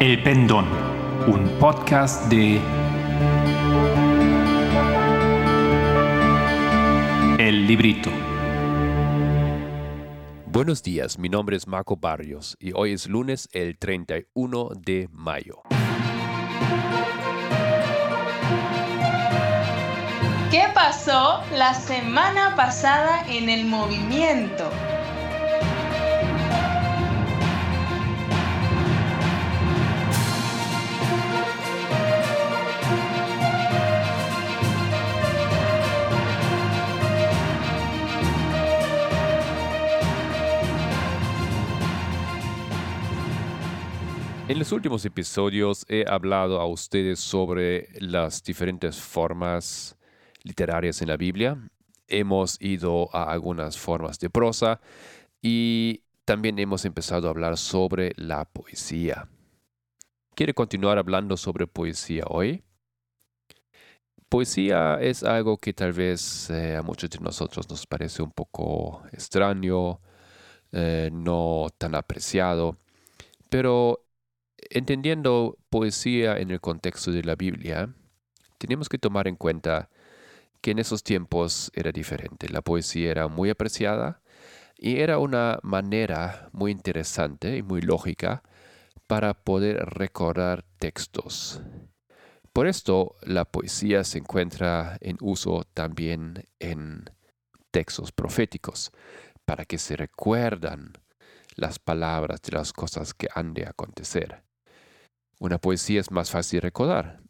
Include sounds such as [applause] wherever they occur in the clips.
El Pendón, un podcast de El Librito. Buenos días, mi nombre es Marco Barrios y hoy es lunes el 31 de mayo. ¿Qué pasó la semana pasada en el movimiento? En los últimos episodios he hablado a ustedes sobre las diferentes formas literarias en la Biblia. Hemos ido a algunas formas de prosa y también hemos empezado a hablar sobre la poesía. ¿Quiere continuar hablando sobre poesía hoy? Poesía es algo que tal vez eh, a muchos de nosotros nos parece un poco extraño, eh, no tan apreciado, pero entendiendo poesía en el contexto de la Biblia, tenemos que tomar en cuenta que en esos tiempos era diferente. La poesía era muy apreciada y era una manera muy interesante y muy lógica para poder recordar textos. Por esto la poesía se encuentra en uso también en textos proféticos, para que se recuerdan las palabras de las cosas que han de acontecer. Una poesía es más fácil recordar.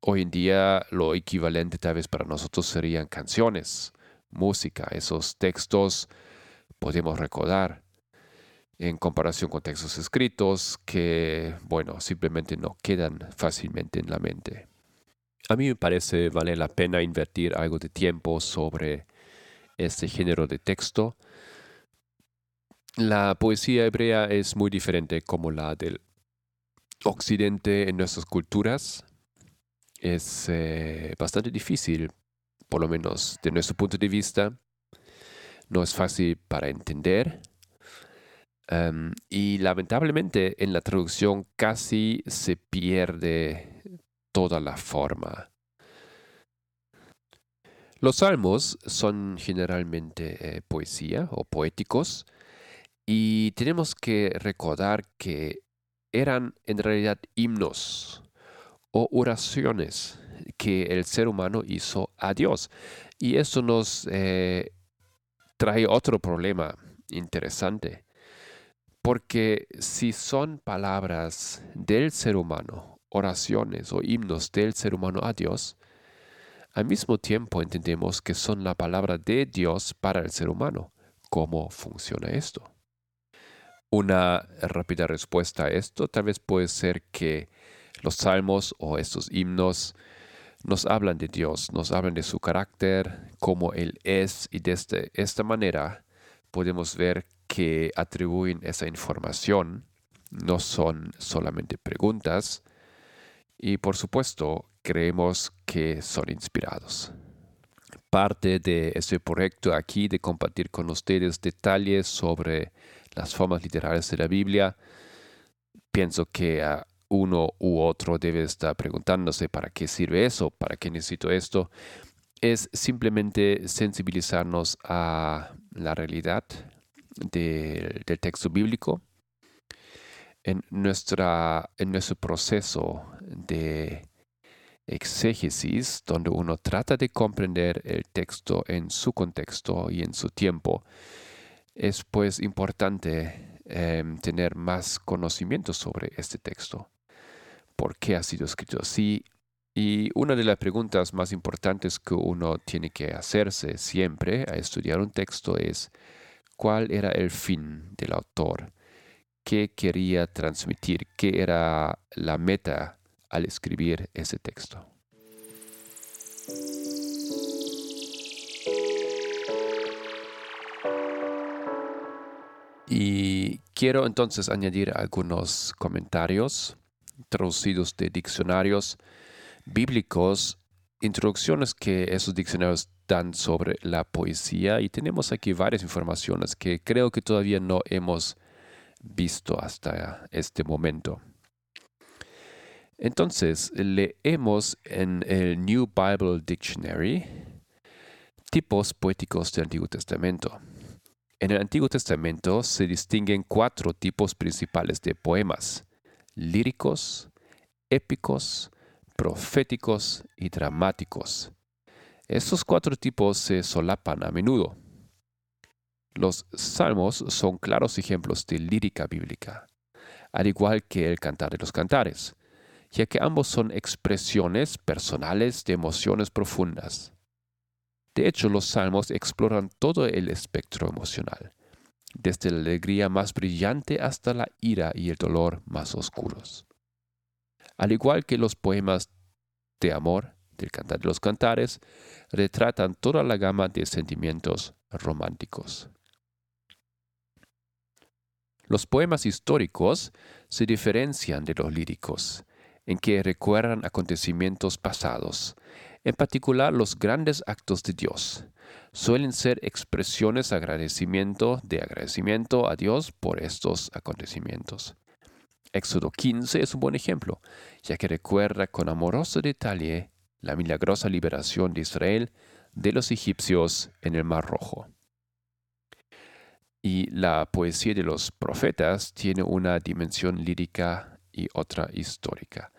Hoy en día lo equivalente tal vez para nosotros serían canciones, música, esos textos podemos recordar en comparación con textos escritos que, bueno, simplemente no quedan fácilmente en la mente. A mí me parece vale la pena invertir algo de tiempo sobre este género de texto. La poesía hebrea es muy diferente como la del Occidente en nuestras culturas es eh, bastante difícil, por lo menos de nuestro punto de vista. No es fácil para entender. Em, y lamentablemente en la traducción casi se pierde toda la forma. Los salmos son generalmente eh, poesía o poéticos y tenemos que recordar que eran en realidad himnos o oraciones que el ser humano hizo a Dios. Y eso nos eh, trae otro problema interesante, porque si son palabras del ser humano, oraciones o himnos del ser humano a Dios, al mismo tiempo entendemos que son la palabra de Dios para el ser humano. ¿Cómo funciona esto? Una rápida respuesta a esto. Tal vez puede ser que los salmos o estos himnos nos hablan de Dios, nos hablan de su carácter, cómo Él es y desde esta manera podemos ver que atribuyen esa información, no son solamente preguntas. Y por supuesto creemos que son inspirados. Parte de este proyecto aquí de compartir con ustedes detalles sobre las formas literarias de la Biblia, pienso que a uno u otro debe estar preguntándose para qué sirve eso, para qué necesito esto. Es simplemente sensibilizarnos a la realidad del texto bíblico en, nuestra, en nuestro proceso de exégesis, donde uno trata de comprender el texto en su contexto y en su tiempo es pues importante em, tener más conocimiento sobre este texto. ¿Por qué ha sido escrito así? Y una de las preguntas más importantes que uno tiene que hacerse siempre a estudiar un texto es cuál era el fin del autor, qué quería transmitir, qué era la meta al escribir ese texto. Y quiero entonces añadir algunos comentarios traducidos de diccionarios bíblicos, introducciones que esos diccionarios dan sobre la poesía y tenemos aquí varias informaciones que creo que todavía no hemos visto hasta este momento. Entonces, leemos en el New Bible Dictionary tipos poéticos del Antiguo Testamento. En el Antiguo Testamento se distinguen cuatro tipos principales de poemas, líricos, épicos, proféticos y dramáticos. Estos cuatro tipos se solapan a menudo. Los salmos son claros ejemplos de lírica bíblica, al igual que el cantar de los cantares, ya que ambos son expresiones personales de emociones profundas. De hecho, los salmos exploran todo el espectro emocional, desde la alegría más brillante hasta la ira y el dolor más oscuros. Al igual que los poemas de amor del Cantar de los Cantares, retratan toda la gama de sentimientos románticos. Los poemas históricos se diferencian de los líricos, en que recuerdan acontecimientos pasados, en particular los grandes actos de Dios. Suelen ser expresiones agradecimiento, de agradecimiento a Dios por estos acontecimientos. Éxodo 15 es un buen ejemplo, ya que recuerda con amoroso detalle la milagrosa liberación de Israel de los egipcios en el Mar Rojo. Y la poesía de los profetas tiene una dimensión lírica y otra histórica.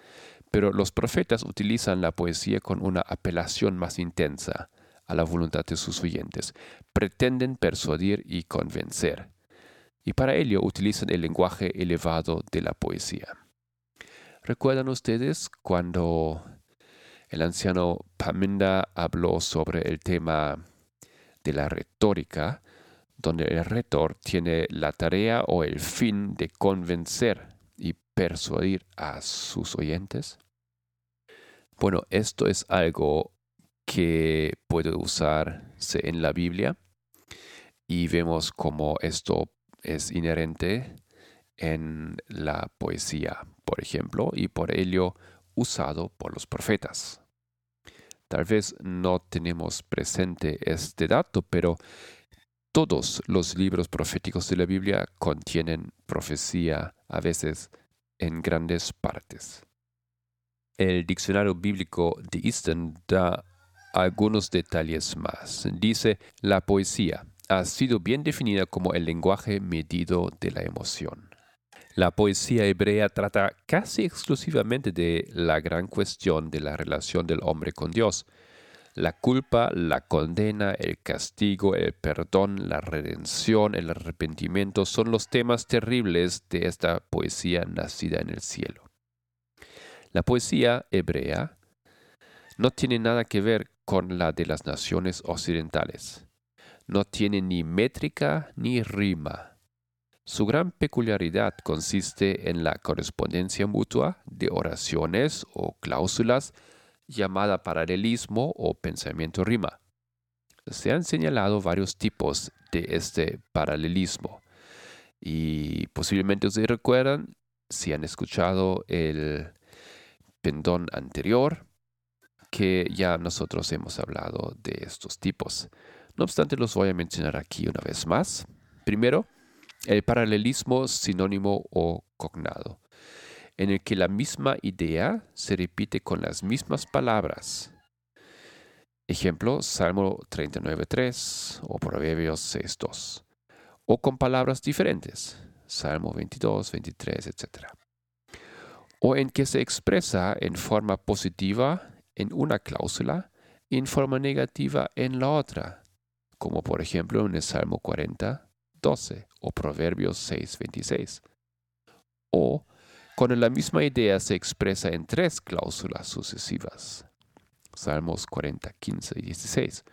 Pero los profetas utilizan la poesía con una apelación más intensa a la voluntad de sus oyentes. Pretenden persuadir y convencer. Y para ello utilizan el lenguaje elevado de la poesía. ¿Recuerdan ustedes cuando el anciano Paminda habló sobre el tema de la retórica, donde el retor tiene la tarea o el fin de convencer persuadir a sus oyentes? Bueno, esto es algo que puede usarse en la Biblia y vemos cómo esto es inherente en la poesía, por ejemplo, y por ello usado por los profetas. Tal vez no tenemos presente este dato, pero todos los libros proféticos de la Biblia contienen profecía, a veces en grandes partes. El diccionario bíblico de Easton da algunos detalles más. Dice, la poesía ha sido bien definida como el lenguaje medido de la emoción. La poesía hebrea trata casi exclusivamente de la gran cuestión de la relación del hombre con Dios. La culpa, la condena, el castigo, el perdón, la redención, el arrepentimiento son los temas terribles de esta poesía nacida en el cielo. La poesía hebrea no tiene nada que ver con la de las naciones occidentales. No tiene ni métrica ni rima. Su gran peculiaridad consiste en la correspondencia mutua de oraciones o cláusulas llamada paralelismo o pensamiento rima. Se han señalado varios tipos de este paralelismo y posiblemente ustedes recuerdan si han escuchado el pendón anterior, que ya nosotros hemos hablado de estos tipos. No obstante, los voy a mencionar aquí una vez más. Primero, el paralelismo sinónimo o cognado, en el que la misma idea se repite con las mismas palabras. Ejemplo, Salmo 39.3 o Proverbios 6.2. O con palabras diferentes, Salmo 22, 23, etc o en que se expresa en forma positiva en una cláusula y en forma negativa en la otra, como por ejemplo en el Salmo 40, 12 o Proverbios 6, 26. O cuando la misma idea se expresa en tres cláusulas sucesivas, Salmos 40, 15 y 16,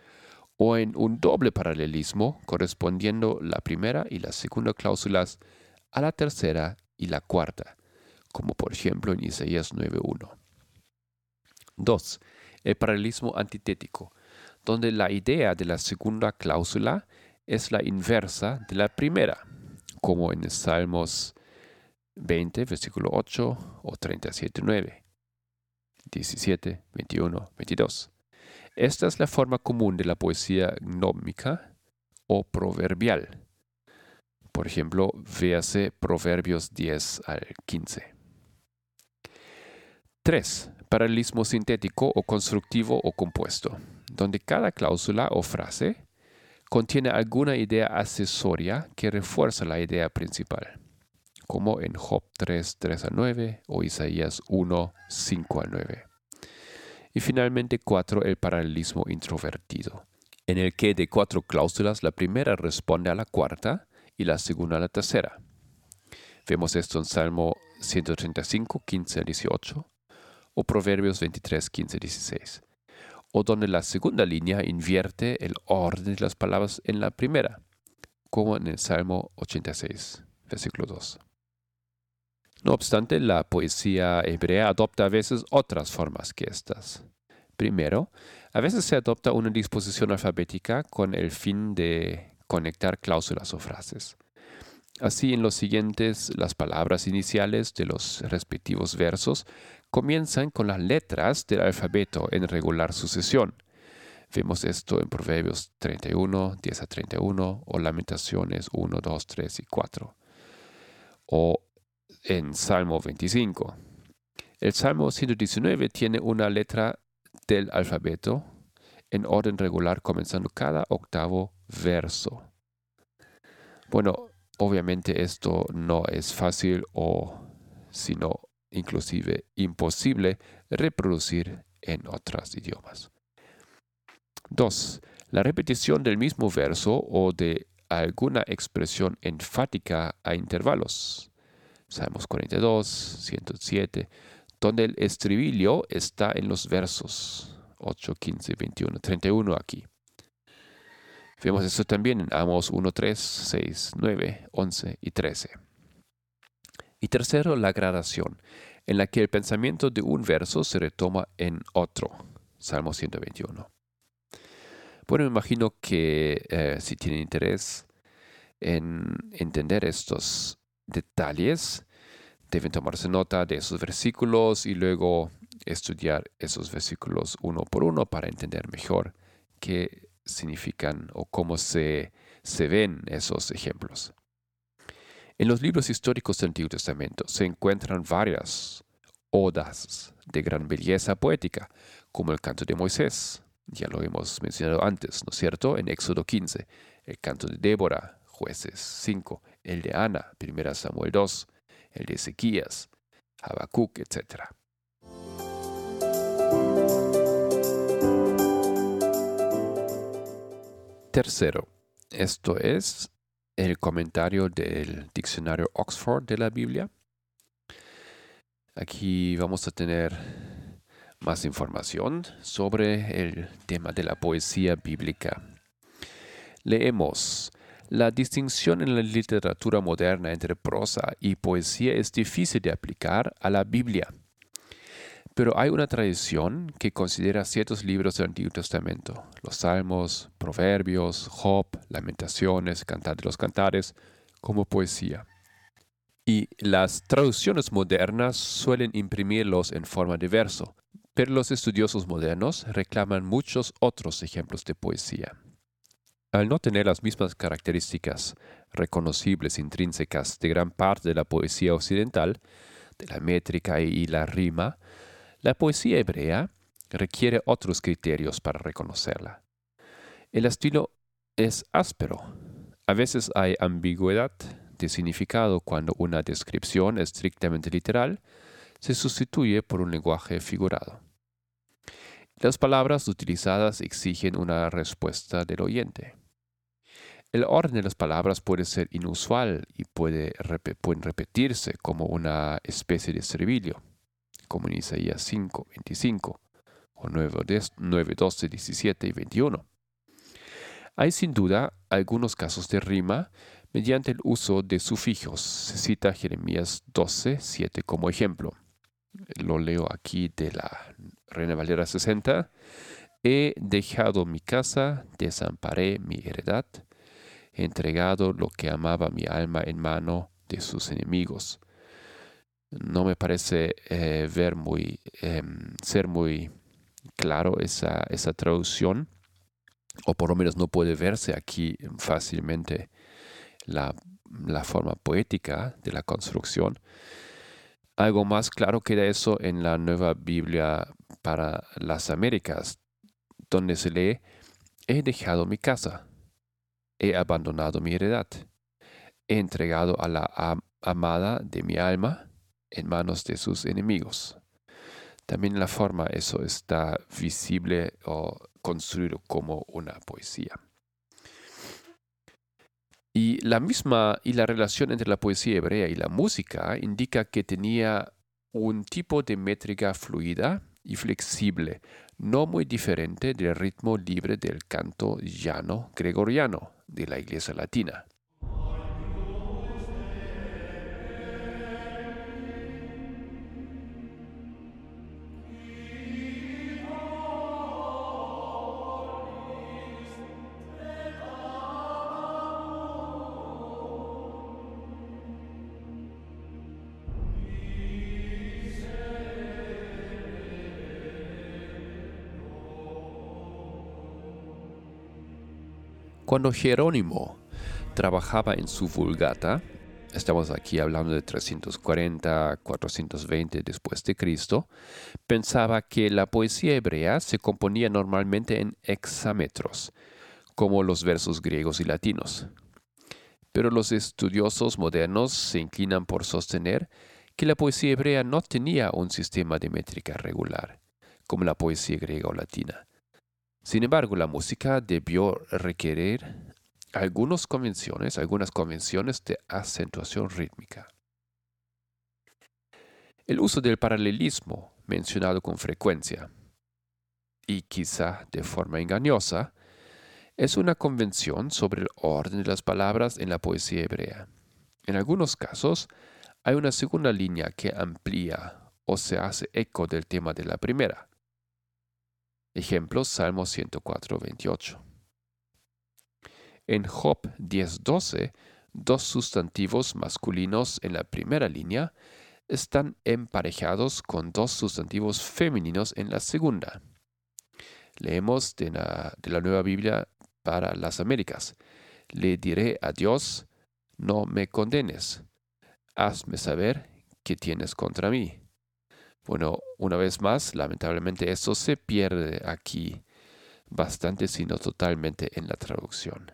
o en un doble paralelismo correspondiendo la primera y la segunda cláusulas a la tercera y la cuarta, como por ejemplo en Isaías 9.1. 2. El paralelismo antitético, donde la idea de la segunda cláusula es la inversa de la primera, como en Salmos 20, versículo 8 o 37, 9, 17, 21, 22. Esta es la forma común de la poesía gnómica o proverbial. Por ejemplo, véase Proverbios 10 al 15. 3. Paralelismo sintético o constructivo o compuesto, donde cada cláusula o frase contiene alguna idea accesoria que refuerza la idea principal, como en Job 3, 3 a 9 o Isaías 1, 5 a 9. Y finalmente 4. El paralelismo introvertido, en el que de cuatro cláusulas la primera responde a la cuarta y la segunda a la tercera. Vemos esto en Salmo 135, 15 a 18 o Proverbios 23, 15 a 16 o donde la segunda línea invierte el orden de las palabras en la primera, como en el Salmo 86, versículo 2. No obstante, la poesía hebrea adopta a veces otras formas que estas. Primero, a veces se adopta una disposición alfabética con el fin de conectar cláusulas o frases. Así, en los siguientes, las palabras iniciales de los respectivos versos comienzan con las letras del alfabeto en regular sucesión. Vemos esto en Proverbios 31, 10 a 31 o Lamentaciones 1, 2, 3 y 4. O en Salmo 25. El Salmo 119 tiene una letra del alfabeto en orden regular comenzando cada octavo verso. Bueno, obviamente esto no es fácil o sino inclusive imposible reproducir en otros idiomas. 2. La repetición del mismo verso o de alguna expresión enfática a intervalos. Salmos 42, 107, donde el estribillo está en los versos 8, 15, 21, 31 aquí. Vemos esto también en Amos 1, 3, 6, 9, 11 y 13. Y tercero, la gradación, en la que el pensamiento de un verso se retoma en otro. Salmo 121. Bueno, me imagino que eh, si tienen interés en entender estos detalles, deben tomarse nota de esos versículos y luego estudiar esos versículos uno por uno para entender mejor qué significan o cómo se, se ven esos ejemplos. En los libros históricos del Antiguo Testamento se encuentran varias odas de gran belleza poética, como el canto de Moisés, ya lo hemos mencionado antes, ¿no es cierto? En Éxodo 15, el canto de Débora, jueces 5, el de Ana, 1 Samuel 2, el de Ezequías, Habacuc, etc. Tercero, esto es el comentario del diccionario Oxford de la Biblia. Aquí vamos a tener más información sobre el tema de la poesía bíblica. Leemos. La distinción en la literatura moderna entre prosa y poesía es difícil de aplicar a la Biblia. Pero hay una tradición que considera ciertos libros del Antiguo Testamento, los Salmos, Proverbios, Job, Lamentaciones, Cantar de los Cantares, como poesía. Y las traducciones modernas suelen imprimirlos en forma de verso, pero los estudiosos modernos reclaman muchos otros ejemplos de poesía. Al no tener las mismas características reconocibles intrínsecas de gran parte de la poesía occidental, de la métrica y la rima, la poesía hebrea requiere otros criterios para reconocerla. El estilo es áspero. A veces hay ambigüedad de significado cuando una descripción estrictamente literal se sustituye por un lenguaje figurado. Las palabras utilizadas exigen una respuesta del oyente. El orden de las palabras puede ser inusual y puede, pueden repetirse como una especie de estribillo como en Isaías 5, 25 o 9, 12, 17 y 21. Hay sin duda algunos casos de rima mediante el uso de sufijos. Se cita Jeremías 12, 7 como ejemplo. Lo leo aquí de la Reina Valera 60. He dejado mi casa, desamparé mi heredad, he entregado lo que amaba mi alma en mano de sus enemigos no me parece eh, ver muy, em, ser muy claro esa, esa traducción, o por lo menos no puede verse aquí fácilmente la, forma poética de la construcción. Algo más claro queda eso en la nueva Biblia para las Américas, donde se lee, he dejado mi casa, he abandonado mi heredad, he entregado a la amada de mi alma en manos de sus enemigos. También la forma eso está visible o construido como una poesía. Y la misma y la relación entre la poesía hebrea y la música indica que tenía un tipo de métrica fluida y flexible, no muy diferente del ritmo libre del canto llano gregoriano de la Iglesia Latina. Cuando Jerónimo trabajaba en su Vulgata, estamos aquí hablando de 340, 420 después de Cristo, pensaba que la poesía hebrea se componía normalmente en hexámetros, como los versos griegos y latinos. Pero los estudiosos modernos se inclinan por sostener que la poesía hebrea no tenía un sistema de métrica regular, como la poesía griega o latina sin embargo, la música debió requerir algunas convenciones, algunas convenciones de acentuación rítmica. El uso del paralelismo, mencionado con frecuencia, y quizá de forma engañosa, es una convención sobre el orden de las palabras en la poesía hebrea. En algunos casos, hay una segunda línea que amplía o se hace eco del tema de la primera. Ejemplo, Salmo 104, 28. En Job 10.12, dos sustantivos masculinos en la primera línea están emparejados con dos sustantivos femeninos en la segunda. Leemos de la, de la Nueva Biblia para las Américas. Le diré a Dios, no me condenes. Hazme saber qué tienes contra mí. Bueno, una vez más, lamentablemente eso se pierde aquí bastante, sino totalmente en la traducción.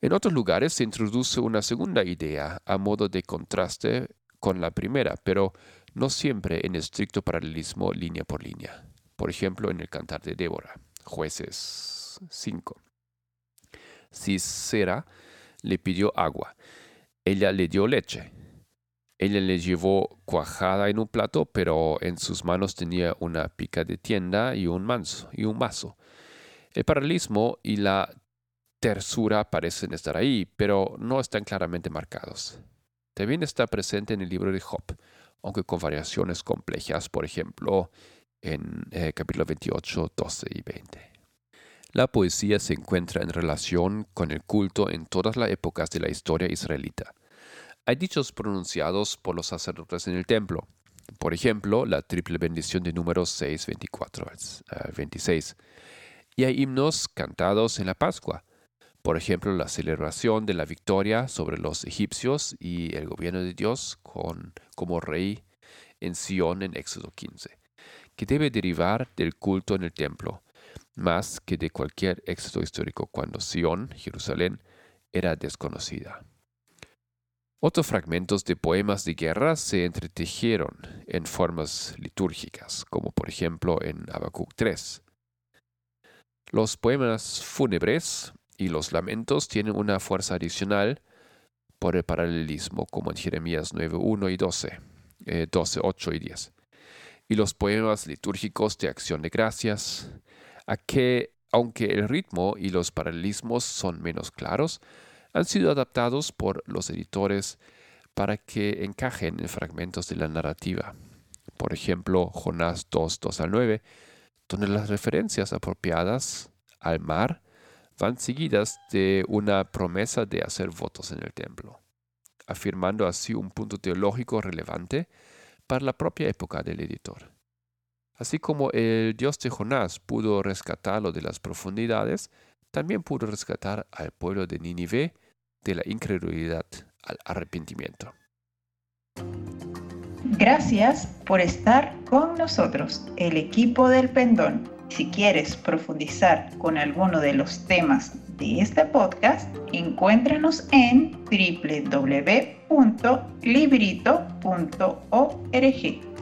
En otros lugares se introduce una segunda idea a modo de contraste con la primera, pero no siempre en estricto paralelismo línea por línea. Por ejemplo, en el Cantar de Débora, jueces 5. Sisera le pidió agua, ella le dio leche. Ella le llevó cuajada en un plato, pero en sus manos tenía una pica de tienda y un manso y un mazo. El paralelismo y la tersura parecen estar ahí, pero no están claramente marcados. También está presente en el libro de Job, aunque con variaciones complejas, por ejemplo, en eh, capítulo 28, 12 y 20. La poesía se encuentra en relación con el culto en todas las épocas de la historia israelita. Hay dichos pronunciados por los sacerdotes en el templo. Por ejemplo, la triple bendición de números 6, 24 26. Y hay himnos cantados en la Pascua. Por ejemplo, la celebración de la victoria sobre los egipcios y el gobierno de Dios como rey en Sion en Éxodo 15, que debe derivar del culto en el templo, más que de cualquier éxodo histórico cuando Sion, Jerusalén, era desconocida. Otros fragmentos de poemas de guerra se entretejieron en formas litúrgicas, como por ejemplo en Habacuc 3. Los poemas fúnebres y los lamentos tienen una fuerza adicional por el paralelismo, como en Jeremías 9.1 y 12, 12, 8 y 10. Y los poemas litúrgicos de acción de gracias, a que, aunque el ritmo y los paralelismos son menos claros, han sido adaptados por los editores para que encajen en fragmentos de la narrativa. Por ejemplo, Jonás 2, 2 al 9, donde las referencias apropiadas al mar van seguidas de una promesa de hacer votos en el templo, afirmando así un punto teológico relevante para la propia época del editor. Así como el Dios de Jonás pudo rescatarlo de las profundidades, también pudo rescatar al pueblo de Nínive de la incredulidad al arrepentimiento. Gracias por estar con nosotros, el equipo del Pendón. Si quieres profundizar con alguno de los temas de este podcast, encuéntranos en www.librito.org.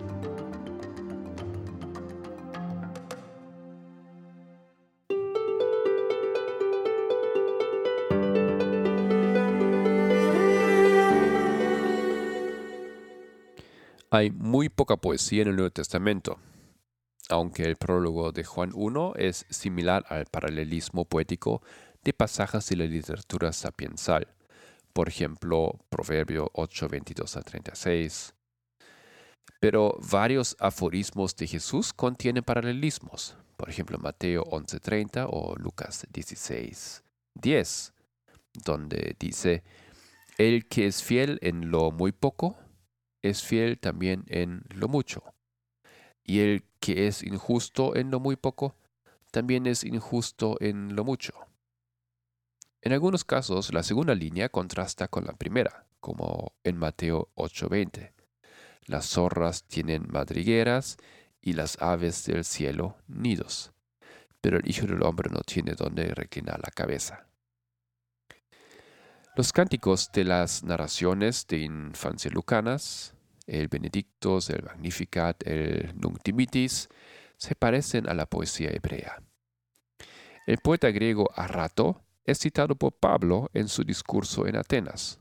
Hay muy poca poesía en el Nuevo Testamento, aunque el prólogo de Juan 1 es similar al paralelismo poético de pasajes de la literatura sapiensal, por ejemplo, Proverbio 8, 22 a 36. Pero varios aforismos de Jesús contienen paralelismos, por ejemplo, Mateo 11:30 o Lucas 16:10, donde dice, El que es fiel en lo muy poco, es fiel también en lo mucho. Y el que es injusto en lo muy poco, también es injusto en lo mucho. En algunos casos, la segunda línea contrasta con la primera, como en Mateo 8:20. Las zorras tienen madrigueras y las aves del cielo nidos, pero el Hijo del Hombre no tiene donde reclinar la cabeza. Los cánticos de las narraciones de infancia lucanas, el Benedictus, el Magnificat, el Nunc Dimittis, se parecen a la poesía hebrea. El poeta griego Arrato es citado por Pablo en su discurso en Atenas,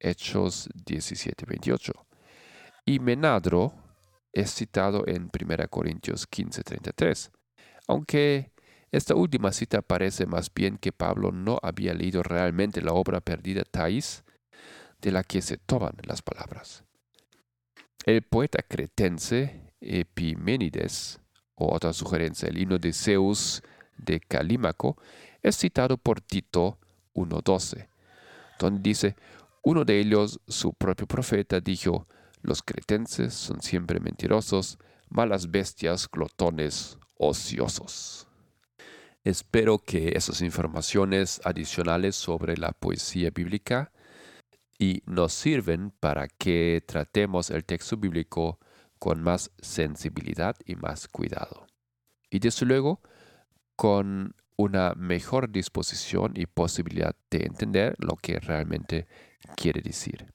Hechos 17-28, y Menadro es citado en 1 Corintios 15-33, aunque esta última cita parece más bien que Pablo no había leído realmente la obra perdida Thais, de la que se toman las palabras. El poeta cretense Epiménides, o otra sugerencia, el himno de Zeus de Calímaco, es citado por Tito 1.12, donde dice, uno de ellos, su propio profeta, dijo, los cretenses son siempre mentirosos, malas bestias, glotones, ociosos. Espero que esas informaciones adicionales sobre la poesía bíblica y nos sirven para que tratemos el texto bíblico con más sensibilidad y más cuidado. Y desde luego, con una mejor disposición y posibilidad de entender lo que realmente quiere decir.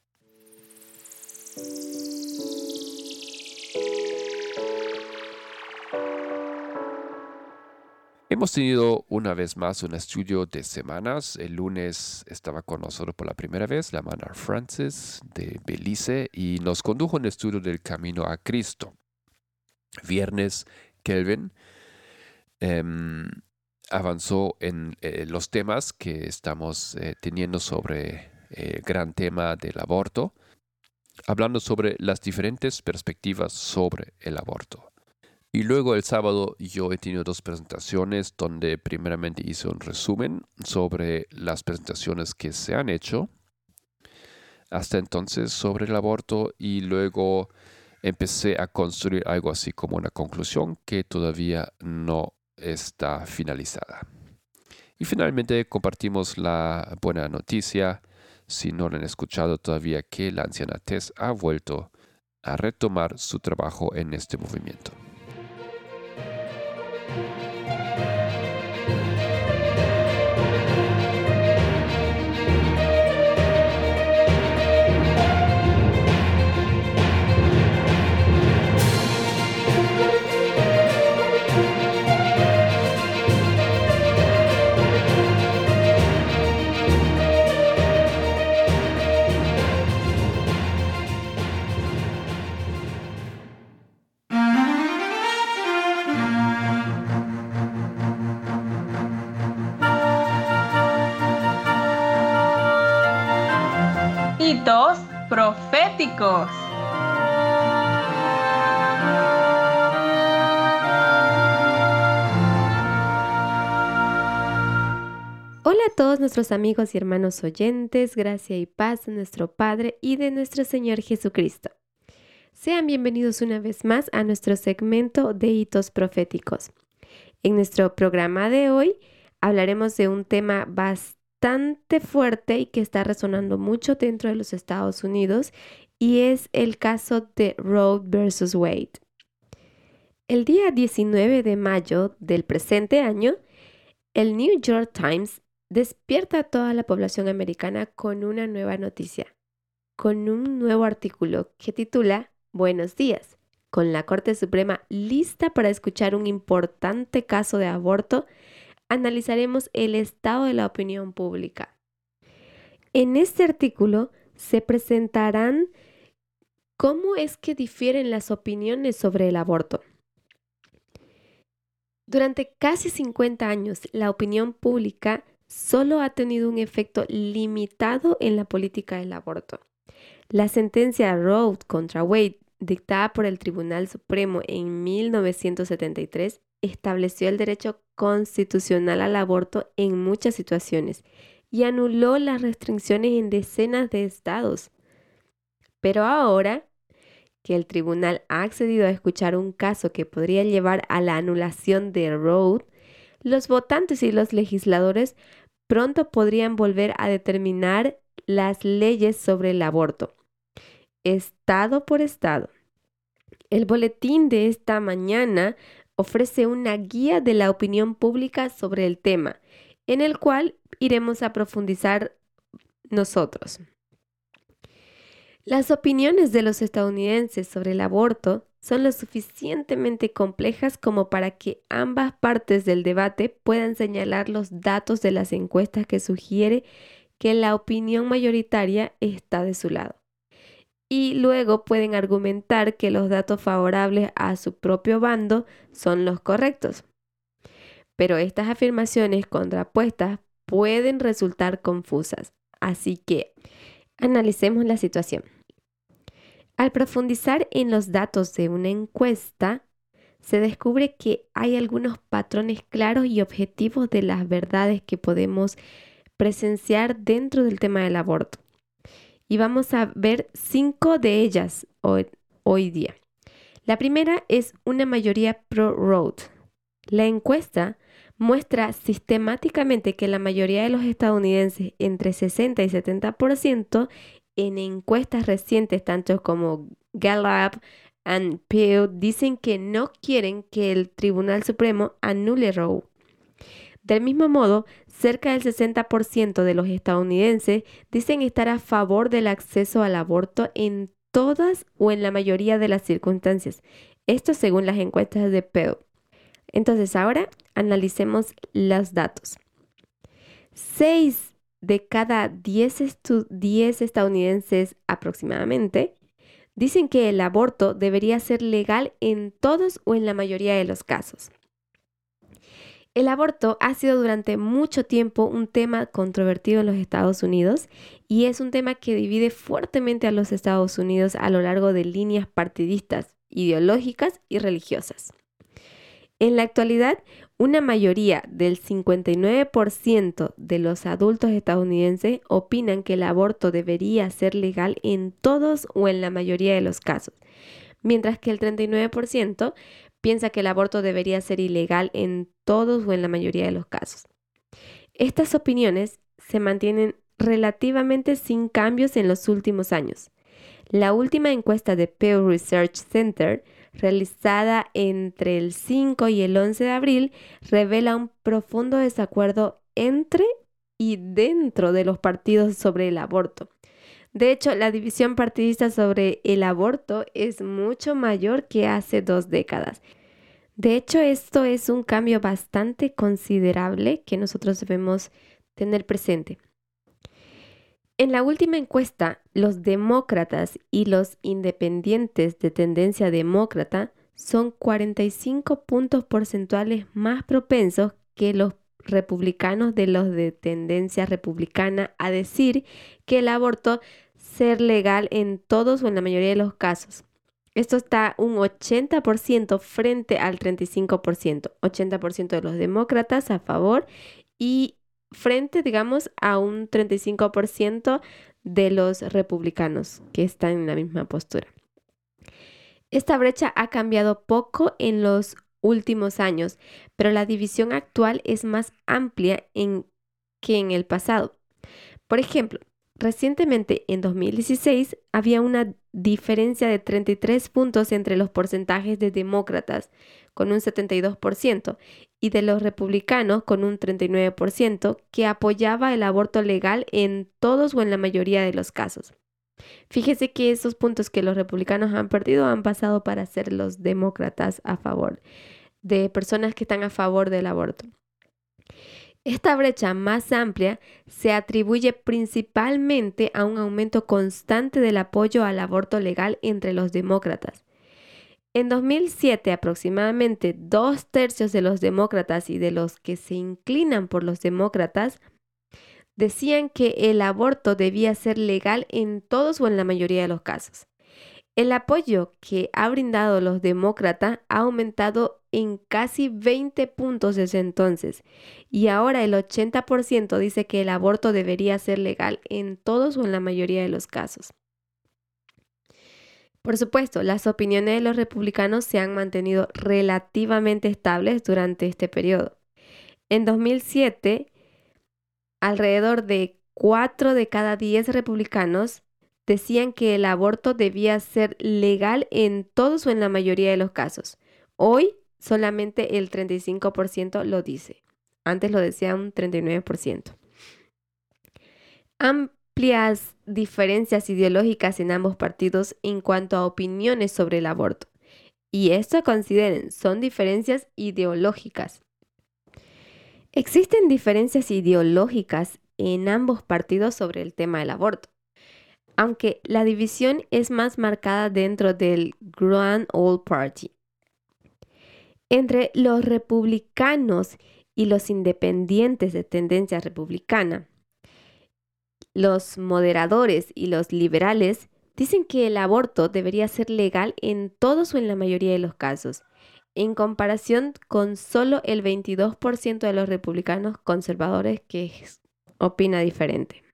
Hemos tenido una vez más un estudio de semanas. El lunes estaba con nosotros por la primera vez la hermana Francis de Belice y nos condujo un estudio del camino a Cristo. Viernes, Kelvin em, avanzó en eh, los temas que estamos eh, teniendo sobre el gran tema del aborto, hablando sobre las diferentes perspectivas sobre el aborto. Y luego el sábado yo he tenido dos presentaciones donde primeramente hice un resumen sobre las presentaciones que se han hecho hasta entonces sobre el aborto y luego empecé a construir algo así como una conclusión que todavía no está finalizada. Y finalmente compartimos la buena noticia, si no lo han escuchado todavía, que la anciana Tess ha vuelto a retomar su trabajo en este movimiento. thank you proféticos. Hola a todos nuestros amigos y hermanos oyentes, gracia y paz de nuestro Padre y de nuestro Señor Jesucristo. Sean bienvenidos una vez más a nuestro segmento de hitos proféticos. En nuestro programa de hoy hablaremos de un tema bastante fuerte y que está resonando mucho dentro de los Estados Unidos y es el caso de Roe versus Wade. El día 19 de mayo del presente año, el New York Times despierta a toda la población americana con una nueva noticia, con un nuevo artículo que titula Buenos días, con la Corte Suprema lista para escuchar un importante caso de aborto, analizaremos el estado de la opinión pública. En este artículo se presentarán cómo es que difieren las opiniones sobre el aborto. Durante casi 50 años, la opinión pública solo ha tenido un efecto limitado en la política del aborto. La sentencia Roe contra Wade, dictada por el Tribunal Supremo en 1973, estableció el derecho constitucional al aborto en muchas situaciones y anuló las restricciones en decenas de estados. Pero ahora que el tribunal ha accedido a escuchar un caso que podría llevar a la anulación de Roe, los votantes y los legisladores pronto podrían volver a determinar las leyes sobre el aborto, estado por estado. El boletín de esta mañana ofrece una guía de la opinión pública sobre el tema, en el cual iremos a profundizar nosotros. Las opiniones de los estadounidenses sobre el aborto son lo suficientemente complejas como para que ambas partes del debate puedan señalar los datos de las encuestas que sugiere que la opinión mayoritaria está de su lado. Y luego pueden argumentar que los datos favorables a su propio bando son los correctos. Pero estas afirmaciones contrapuestas pueden resultar confusas, así que analicemos la situación. Al profundizar en los datos de una encuesta, se descubre que hay algunos patrones claros y objetivos de las verdades que podemos presenciar dentro del tema del aborto. Y vamos a ver cinco de ellas hoy, día. La primera es una mayoría pro-road. La encuesta muestra sistemáticamente que la mayoría de los estadounidenses, entre 60 y 70%, en encuestas recientes, tanto como Gallup y Pew, dicen que no quieren que el Tribunal Supremo anule Roe. Del mismo modo, cerca del 60% de los estadounidenses dicen estar a favor del acceso al aborto en todas o en la mayoría de las circunstancias. Esto según las encuestas de Pew. Entonces ahora analicemos los datos. 6 de cada 10, estadounidenses aproximadamente dicen que el aborto debería ser legal en todos o en la mayoría de los casos. El aborto ha sido durante mucho tiempo un tema controvertido en los Estados Unidos y es un tema que divide fuertemente a los Estados Unidos a lo largo de líneas partidistas, ideológicas y religiosas. En la actualidad, una mayoría del 59% de los adultos estadounidenses opinan que el aborto debería ser legal en todos o en la mayoría de los casos, mientras que el 39% piensa que el aborto debería ser ilegal en todos o en la mayoría de los casos. Estas opiniones se mantienen relativamente sin cambios en los últimos años. La última encuesta de Pew Research Center realizada entre el 5 y el 11 de abril, revela un profundo desacuerdo entre y dentro de los partidos sobre el aborto. De hecho, la división partidista sobre el aborto es mucho mayor que hace dos décadas. De hecho, esto es un cambio bastante considerable que nosotros debemos tener presente. En la última encuesta, los demócratas y los independientes de tendencia demócrata son 45 puntos porcentuales más propensos que los republicanos de los de tendencia republicana a decir que el aborto ser legal en todos o en la mayoría de los casos. Esto está un 80% frente al 35%. 80% de los demócratas a favor y frente, digamos, a un 35% de los republicanos que están en la misma postura. Esta brecha ha cambiado poco en los últimos años, pero la división actual es más amplia que en el pasado. Por ejemplo, recientemente en 2016 había una diferencia de 33 puntos entre los porcentajes de demócratas, con un 72%, y de los republicanos, con un 39%, que apoyaba el aborto legal en todos o en la mayoría de los casos. Fíjese que esos puntos que los republicanos han perdido han pasado para ser los demócratas a favor de personas que están a favor del aborto. Esta brecha más amplia se atribuye principalmente a un aumento constante del apoyo al aborto legal entre los demócratas. En 2007, aproximadamente dos tercios de los demócratas y de los que se inclinan por los demócratas decían que el aborto debía ser legal en todos o en la mayoría de los casos. El apoyo que ha brindado los demócratas ha aumentado en casi 20 puntos desde entonces y ahora el 80% dice que el aborto debería ser legal en todos o en la mayoría de los casos. Por supuesto, las opiniones de los republicanos se han mantenido relativamente estables durante este periodo. En 2007, alrededor de 4 de cada 10 republicanos decían que el aborto debía ser legal en todos o en la mayoría de los casos. Hoy solamente el 35% lo dice. Antes lo decía un 39%. Amplias diferencias ideológicas en ambos partidos en cuanto a opiniones sobre el aborto. Y esto consideren, son diferencias ideológicas. Existen diferencias ideológicas en ambos partidos sobre el tema del aborto aunque la división es más marcada dentro del Grand Old Party. Entre los republicanos y los independientes de tendencia republicana, los moderadores y los liberales dicen que el aborto debería ser legal en todos o en la mayoría de los casos, en comparación con solo el 22% de los republicanos conservadores que opina diferente.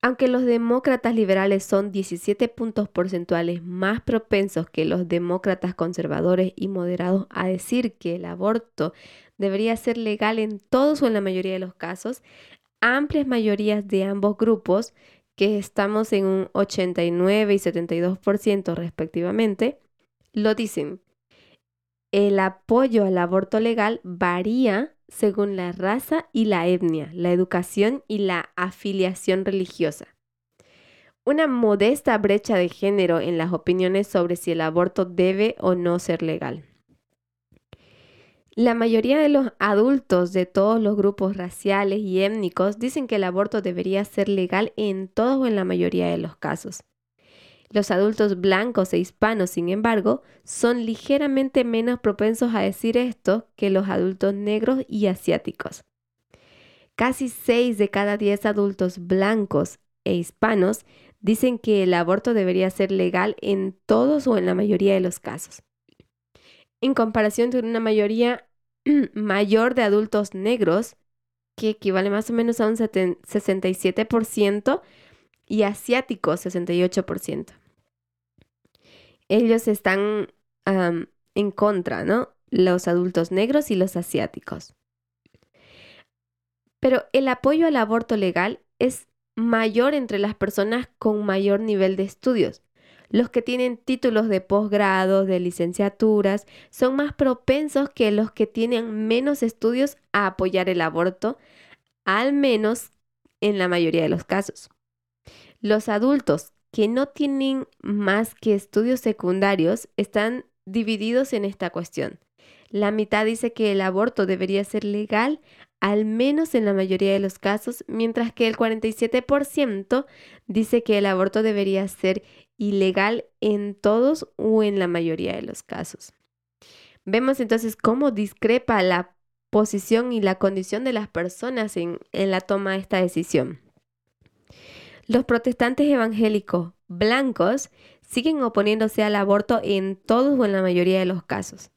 Aunque los demócratas liberales son 17 puntos porcentuales más propensos que los demócratas conservadores y moderados a decir que el aborto debería ser legal en todos o en la mayoría de los casos, amplias mayorías de ambos grupos, que estamos en un 89 y 72% respectivamente, lo dicen. El apoyo al aborto legal varía según la raza y la etnia, la educación y la afiliación religiosa. Una modesta brecha de género en las opiniones sobre si el aborto debe o no ser legal. La mayoría de los adultos de todos los grupos raciales y étnicos dicen que el aborto debería ser legal en todos o en la mayoría de los casos. Los adultos blancos e hispanos, sin embargo, son ligeramente menos propensos a decir esto que los adultos negros y asiáticos. Casi 6 de cada 10 adultos blancos e hispanos dicen que el aborto debería ser legal en todos o en la mayoría de los casos. En comparación con una mayoría [clears throat] mayor de adultos negros, que equivale más o menos a un 67%, y asiáticos 68%. Ellos están en contra, ¿no? Los adultos negros y los asiáticos. Pero el apoyo al aborto legal es mayor entre las personas con mayor nivel de estudios. Los que tienen títulos de posgrado, de licenciaturas, son más propensos que los que tienen menos estudios a apoyar el aborto, al menos en la mayoría de los casos. Los adultos que no tienen más que estudios secundarios están divididos en esta cuestión. La mitad dice que el aborto debería ser legal, al menos en la mayoría de los casos, mientras que el 47% dice que el aborto debería ser ilegal en todos o en la mayoría de los casos. Vemos entonces cómo discrepa la posición y la condición de las personas en, en la toma de esta decisión. Los protestantes evangélicos blancos siguen oponiéndose al aborto en todos o en la mayoría de los casos.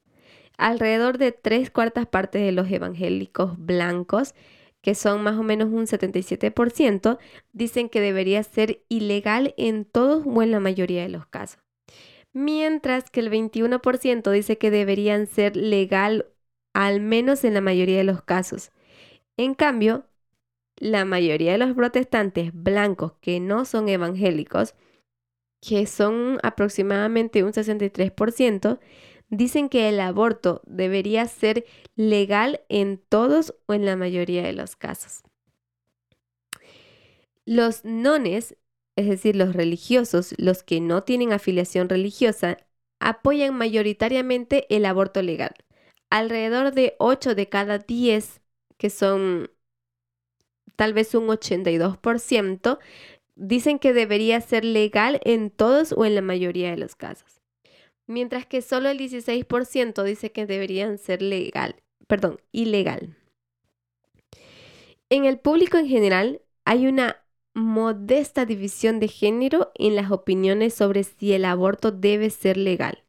Alrededor de tres cuartas partes de los evangélicos blancos, que son más o menos un 77%, dicen que debería ser ilegal en todos o en la mayoría de los casos. Mientras que el 21% dice que deberían ser legal al menos en la mayoría de los casos. En cambio, la mayoría de los protestantes blancos que no son evangélicos que son aproximadamente un 63%, dicen que el aborto debería ser legal en todos o en la mayoría de los casos. Los nones, es decir, los religiosos, los que no tienen afiliación religiosa, apoyan mayoritariamente el aborto legal. Alrededor de 8 de cada 10, que son tal vez un 82%, dicen que debería ser legal en todos o en la mayoría de los casos mientras que solo el 16% dice que deberían ser legal, perdón, ilegal. En el público en general hay una modesta división de género en las opiniones sobre si el aborto debe ser legal.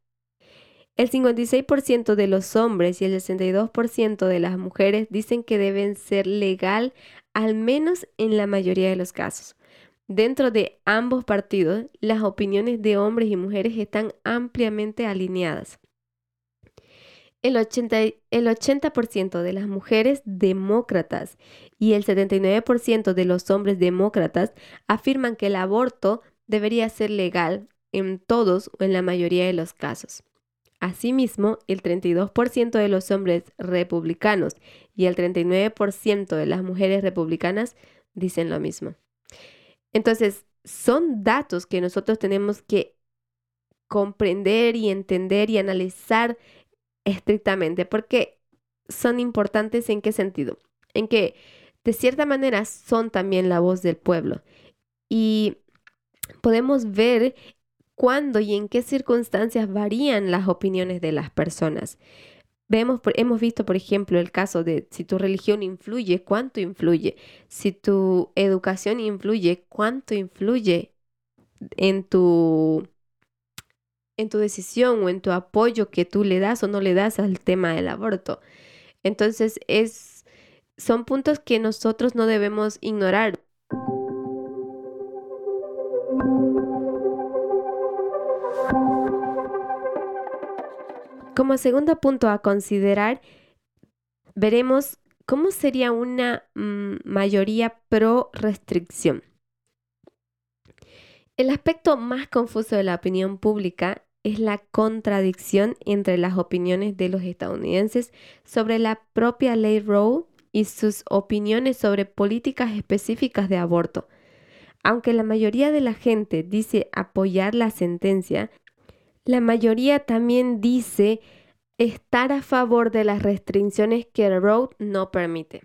El 56% de los hombres y el 62% de las mujeres dicen que deben ser legal al menos en la mayoría de los casos. Dentro de ambos partidos, las opiniones de hombres y mujeres están ampliamente alineadas. El 80%, de las mujeres demócratas y el 79% de los hombres demócratas afirman que el aborto debería ser legal en todos o en la mayoría de los casos. Asimismo, el 32% de los hombres republicanos y el 39% de las mujeres republicanas dicen lo mismo. Entonces, son datos que nosotros tenemos que comprender y entender y analizar estrictamente, porque son importantes en qué sentido? En que de cierta manera son también la voz del pueblo. Y podemos ver cuándo y en qué circunstancias varían las opiniones de las personas hemos visto, por ejemplo, el caso de si tu religión influye, cuánto influye, si tu educación influye, cuánto influye en tu, en tu decisión o en tu apoyo que tú le das o no le das al tema del aborto. Entonces, es, son puntos que nosotros no debemos ignorar. Como segundo punto a considerar, veremos cómo sería una mm, mayoría pro restricción. El aspecto más confuso de la opinión pública es la contradicción entre las opiniones de los estadounidenses sobre la propia ley Roe y sus opiniones sobre políticas específicas de aborto. Aunque la mayoría de la gente dice apoyar la sentencia, la mayoría también dice estar a favor de las restricciones que el Roe no permite.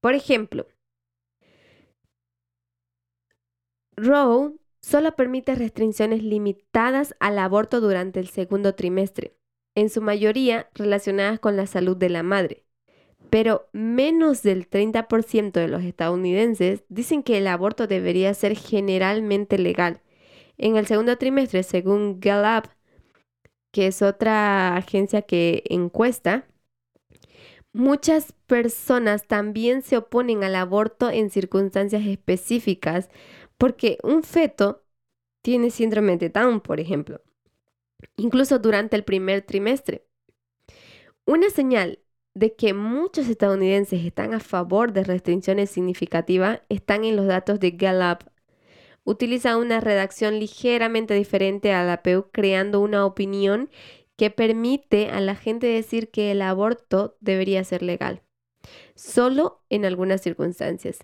Por ejemplo, Roe solo permite restricciones limitadas al aborto durante el segundo trimestre, en su mayoría relacionadas con la salud de la madre. Pero menos del 30% de los estadounidenses dicen que el aborto debería ser generalmente legal en el segundo trimestre, según Gallup, que es otra agencia que encuesta, muchas personas también se oponen al aborto en circunstancias específicas porque un feto tiene síndrome de Down, por ejemplo, incluso durante el primer trimestre. Una señal de que muchos estadounidenses están a favor de restricciones significativas están en los datos de Gallup utiliza una redacción ligeramente diferente a la PEU, creando una opinión que permite a la gente decir que el aborto debería ser legal, solo en algunas circunstancias.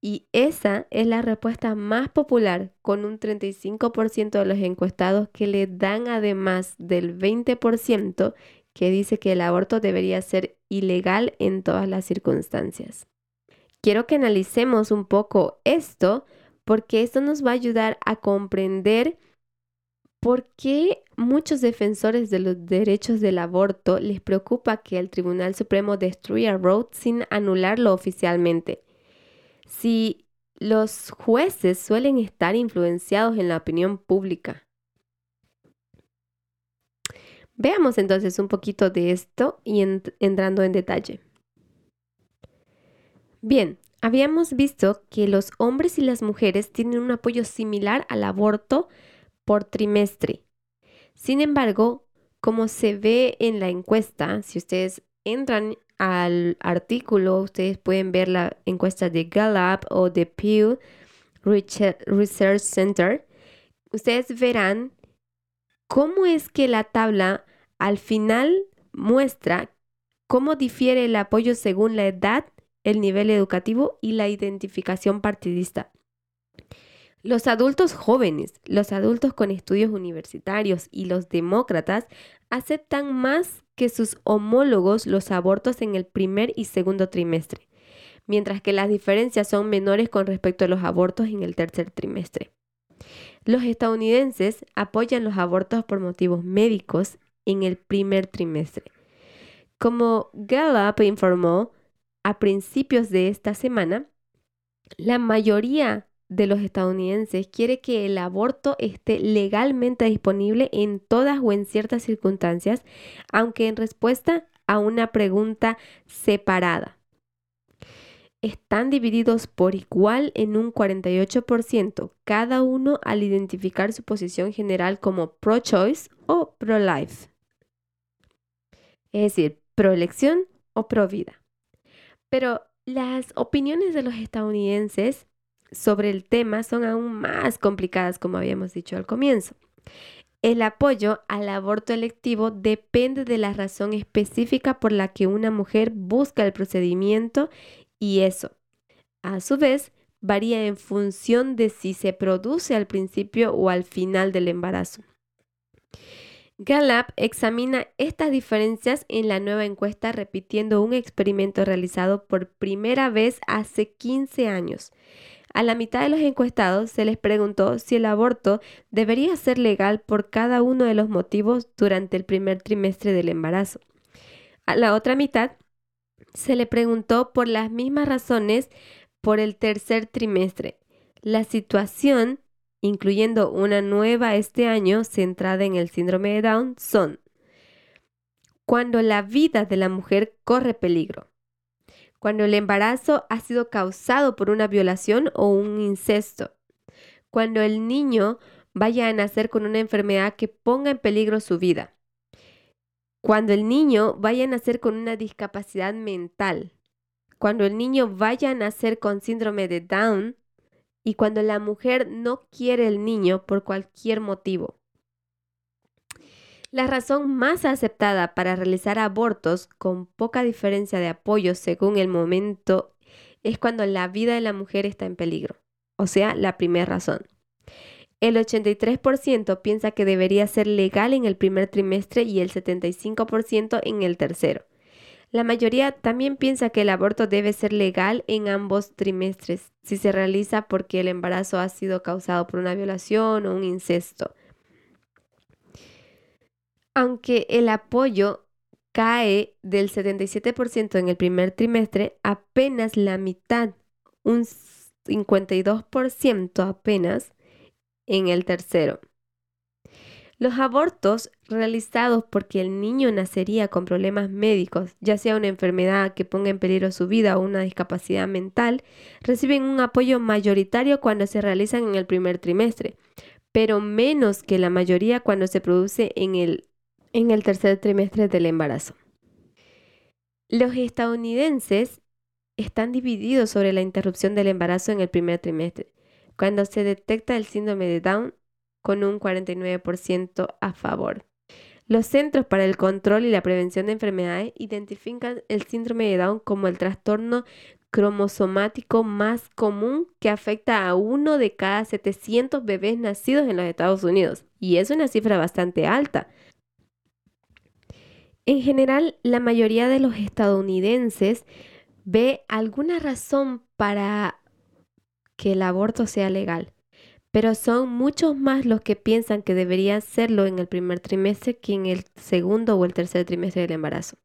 Y esa es la respuesta más popular, con un 35% de los encuestados que le dan además del 20% que dice que el aborto debería ser ilegal en todas las circunstancias. Quiero que analicemos un poco esto porque esto nos va a ayudar a comprender por qué muchos defensores de los derechos del aborto les preocupa que el Tribunal Supremo destruya Roe sin anularlo oficialmente. Si los jueces suelen estar influenciados en la opinión pública. Veamos entonces un poquito de esto y entrando en detalle. Bien, Habíamos visto que los hombres y las mujeres tienen un apoyo similar al aborto por trimestre. Sin embargo, como se ve en la encuesta, si ustedes entran al artículo, ustedes pueden ver la encuesta de Gallup o de Pew Research Center, ustedes verán cómo es que la tabla al final muestra cómo difiere el apoyo según la edad, el nivel educativo y la identificación partidista. Los adultos jóvenes, los adultos con estudios universitarios y los demócratas aceptan más que sus homólogos los abortos en el primer y segundo trimestre, mientras que las diferencias son menores con respecto a los abortos en el tercer trimestre. Los estadounidenses apoyan los abortos por motivos médicos en el primer trimestre. Como Gallup informó a principios de esta semana, la mayoría de los estadounidenses quiere que el aborto esté legalmente disponible en todas o en ciertas circunstancias, aunque en respuesta a una pregunta separada. Están divididos por igual en un 48%, cada uno al identificar su posición general como pro-choice o pro-life. Es decir, pro-elección o pro-vida. Pero las opiniones de los estadounidenses sobre el tema son aún más complicadas, como habíamos dicho al comienzo. El apoyo al aborto electivo depende de la razón específica por la que una mujer busca el procedimiento y eso, a su vez, varía en función de si se produce al principio o al final del embarazo. Gallup examina estas diferencias en la nueva encuesta repitiendo un experimento realizado por primera vez hace 15 años. A la mitad de los encuestados se les preguntó si el aborto debería ser legal por cada uno de los motivos durante el primer trimestre del embarazo. A la otra mitad se le preguntó por las mismas razones por el tercer trimestre. La situación, incluyendo una nueva este año centrada en el síndrome de Down, son cuando la vida de la mujer corre peligro, cuando el embarazo ha sido causado por una violación o un incesto, cuando el niño vaya a nacer con una enfermedad que ponga en peligro su vida, cuando el niño vaya a nacer con una discapacidad mental, cuando el niño vaya a nacer con síndrome de Down y cuando la mujer no quiere el niño por cualquier motivo. La razón más aceptada para realizar abortos con poca diferencia de apoyo según el momento es cuando la vida de la mujer está en peligro, o sea, la primera razón. El 83% piensa que debería ser legal en el primer trimestre y el 75% en el tercero. La mayoría también piensa que el aborto debe ser legal en ambos trimestres, si se realiza porque el embarazo ha sido causado por una violación o un incesto aunque el apoyo cae del 77% en el primer trimestre, apenas la mitad, un 52% apenas en el tercero. Los abortos realizados porque el niño nacería con problemas médicos, ya sea una enfermedad que ponga en peligro su vida o una discapacidad mental, reciben un apoyo mayoritario cuando se realizan en el primer trimestre, pero menos que la mayoría cuando se produce en el en el tercer trimestre del embarazo. Los estadounidenses están divididos sobre la interrupción del embarazo en el primer trimestre, cuando se detecta el síndrome de Down con un 49% a favor. Los Centros para el Control y la Prevención de Enfermedades identifican el síndrome de Down como el trastorno cromosomático más común que afecta a uno de cada 700 bebés nacidos en los Estados Unidos. Y es una cifra bastante alta, en general, la mayoría de los estadounidenses ve alguna razón para que el aborto sea legal, pero son muchos más los que piensan que debería serlo en el primer trimestre que en el segundo o el tercer trimestre del embarazo.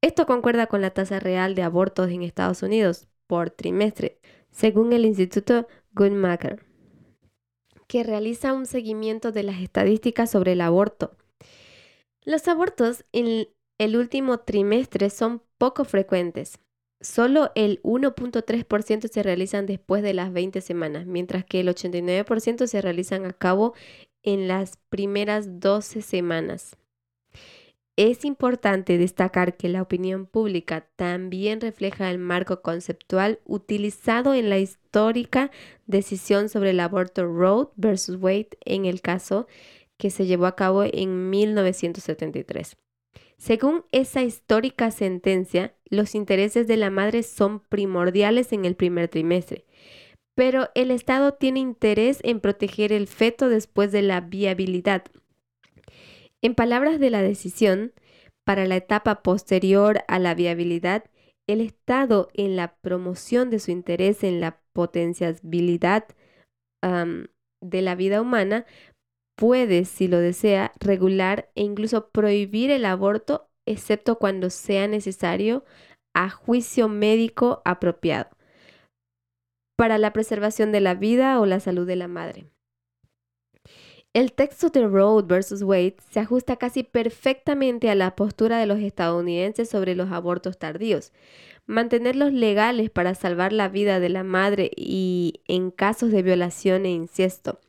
Esto concuerda con la tasa real de abortos en Estados Unidos por trimestre, según el Instituto Guttmacher, que realiza un seguimiento de las estadísticas sobre el aborto los abortos en el último trimestre son poco frecuentes. Solo el 1.3% se realizan después de las 20 semanas, mientras que el 89% se realizan a cabo en las primeras 12 semanas. Es importante destacar que la opinión pública también refleja el marco conceptual utilizado en la histórica decisión sobre el aborto Roe versus Wade en el caso que se llevó a cabo en 1973. Según esa histórica sentencia, los intereses de la madre son primordiales en el primer trimestre, pero el Estado tiene interés en proteger el feto después de la viabilidad. En palabras de la decisión, para la etapa posterior a la viabilidad, el Estado en la promoción de su interés en la potenciabilidad de la vida humana puede, si lo desea, regular e incluso prohibir el aborto, excepto cuando sea necesario a juicio médico apropiado para la preservación de la vida o la salud de la madre. El texto de Roe versus Wade se ajusta casi perfectamente a la postura de los estadounidenses sobre los abortos tardíos. Mantenerlos legales para salvar la vida de la madre y en casos de violación e incesto,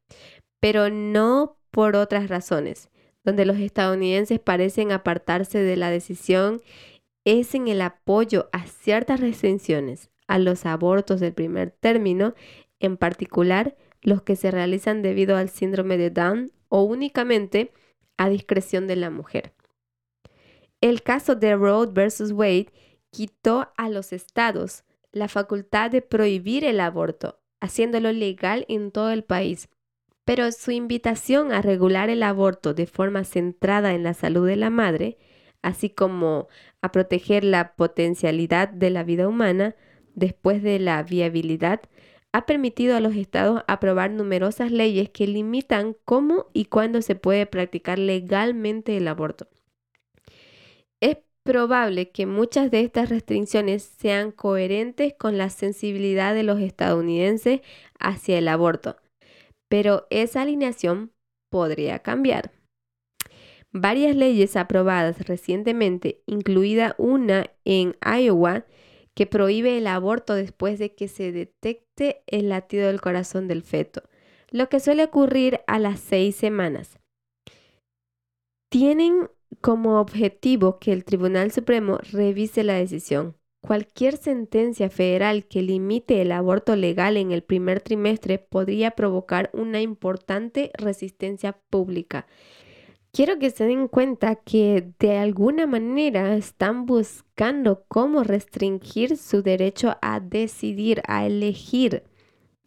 pero no por otras razones. Donde los estadounidenses parecen apartarse de la decisión es en el apoyo a ciertas restricciones a los abortos del primer término, en particular los que se realizan debido al síndrome de Down o únicamente a discreción de la mujer. El caso de Roe versus Wade quitó a los estados la facultad de prohibir el aborto, haciéndolo legal en todo el país. Pero su invitación a regular el aborto de forma centrada en la salud de la madre, así como a proteger la potencialidad de la vida humana después de la viabilidad, ha permitido a los estados aprobar numerosas leyes que limitan cómo y cuándo se puede practicar legalmente el aborto. Es probable que muchas de estas restricciones sean coherentes con la sensibilidad de los estadounidenses hacia el aborto, pero esa alineación podría cambiar. Varias leyes aprobadas recientemente, incluida una en Iowa, que prohíbe el aborto después de que se detecte el latido del corazón del feto, lo que suele ocurrir a las seis semanas. Tienen como objetivo que el Tribunal Supremo revise la decisión. Cualquier sentencia federal que limite el aborto legal en el primer trimestre podría provocar una importante resistencia pública quiero que se den cuenta que de alguna manera están buscando cómo restringir su derecho a decidir, a elegir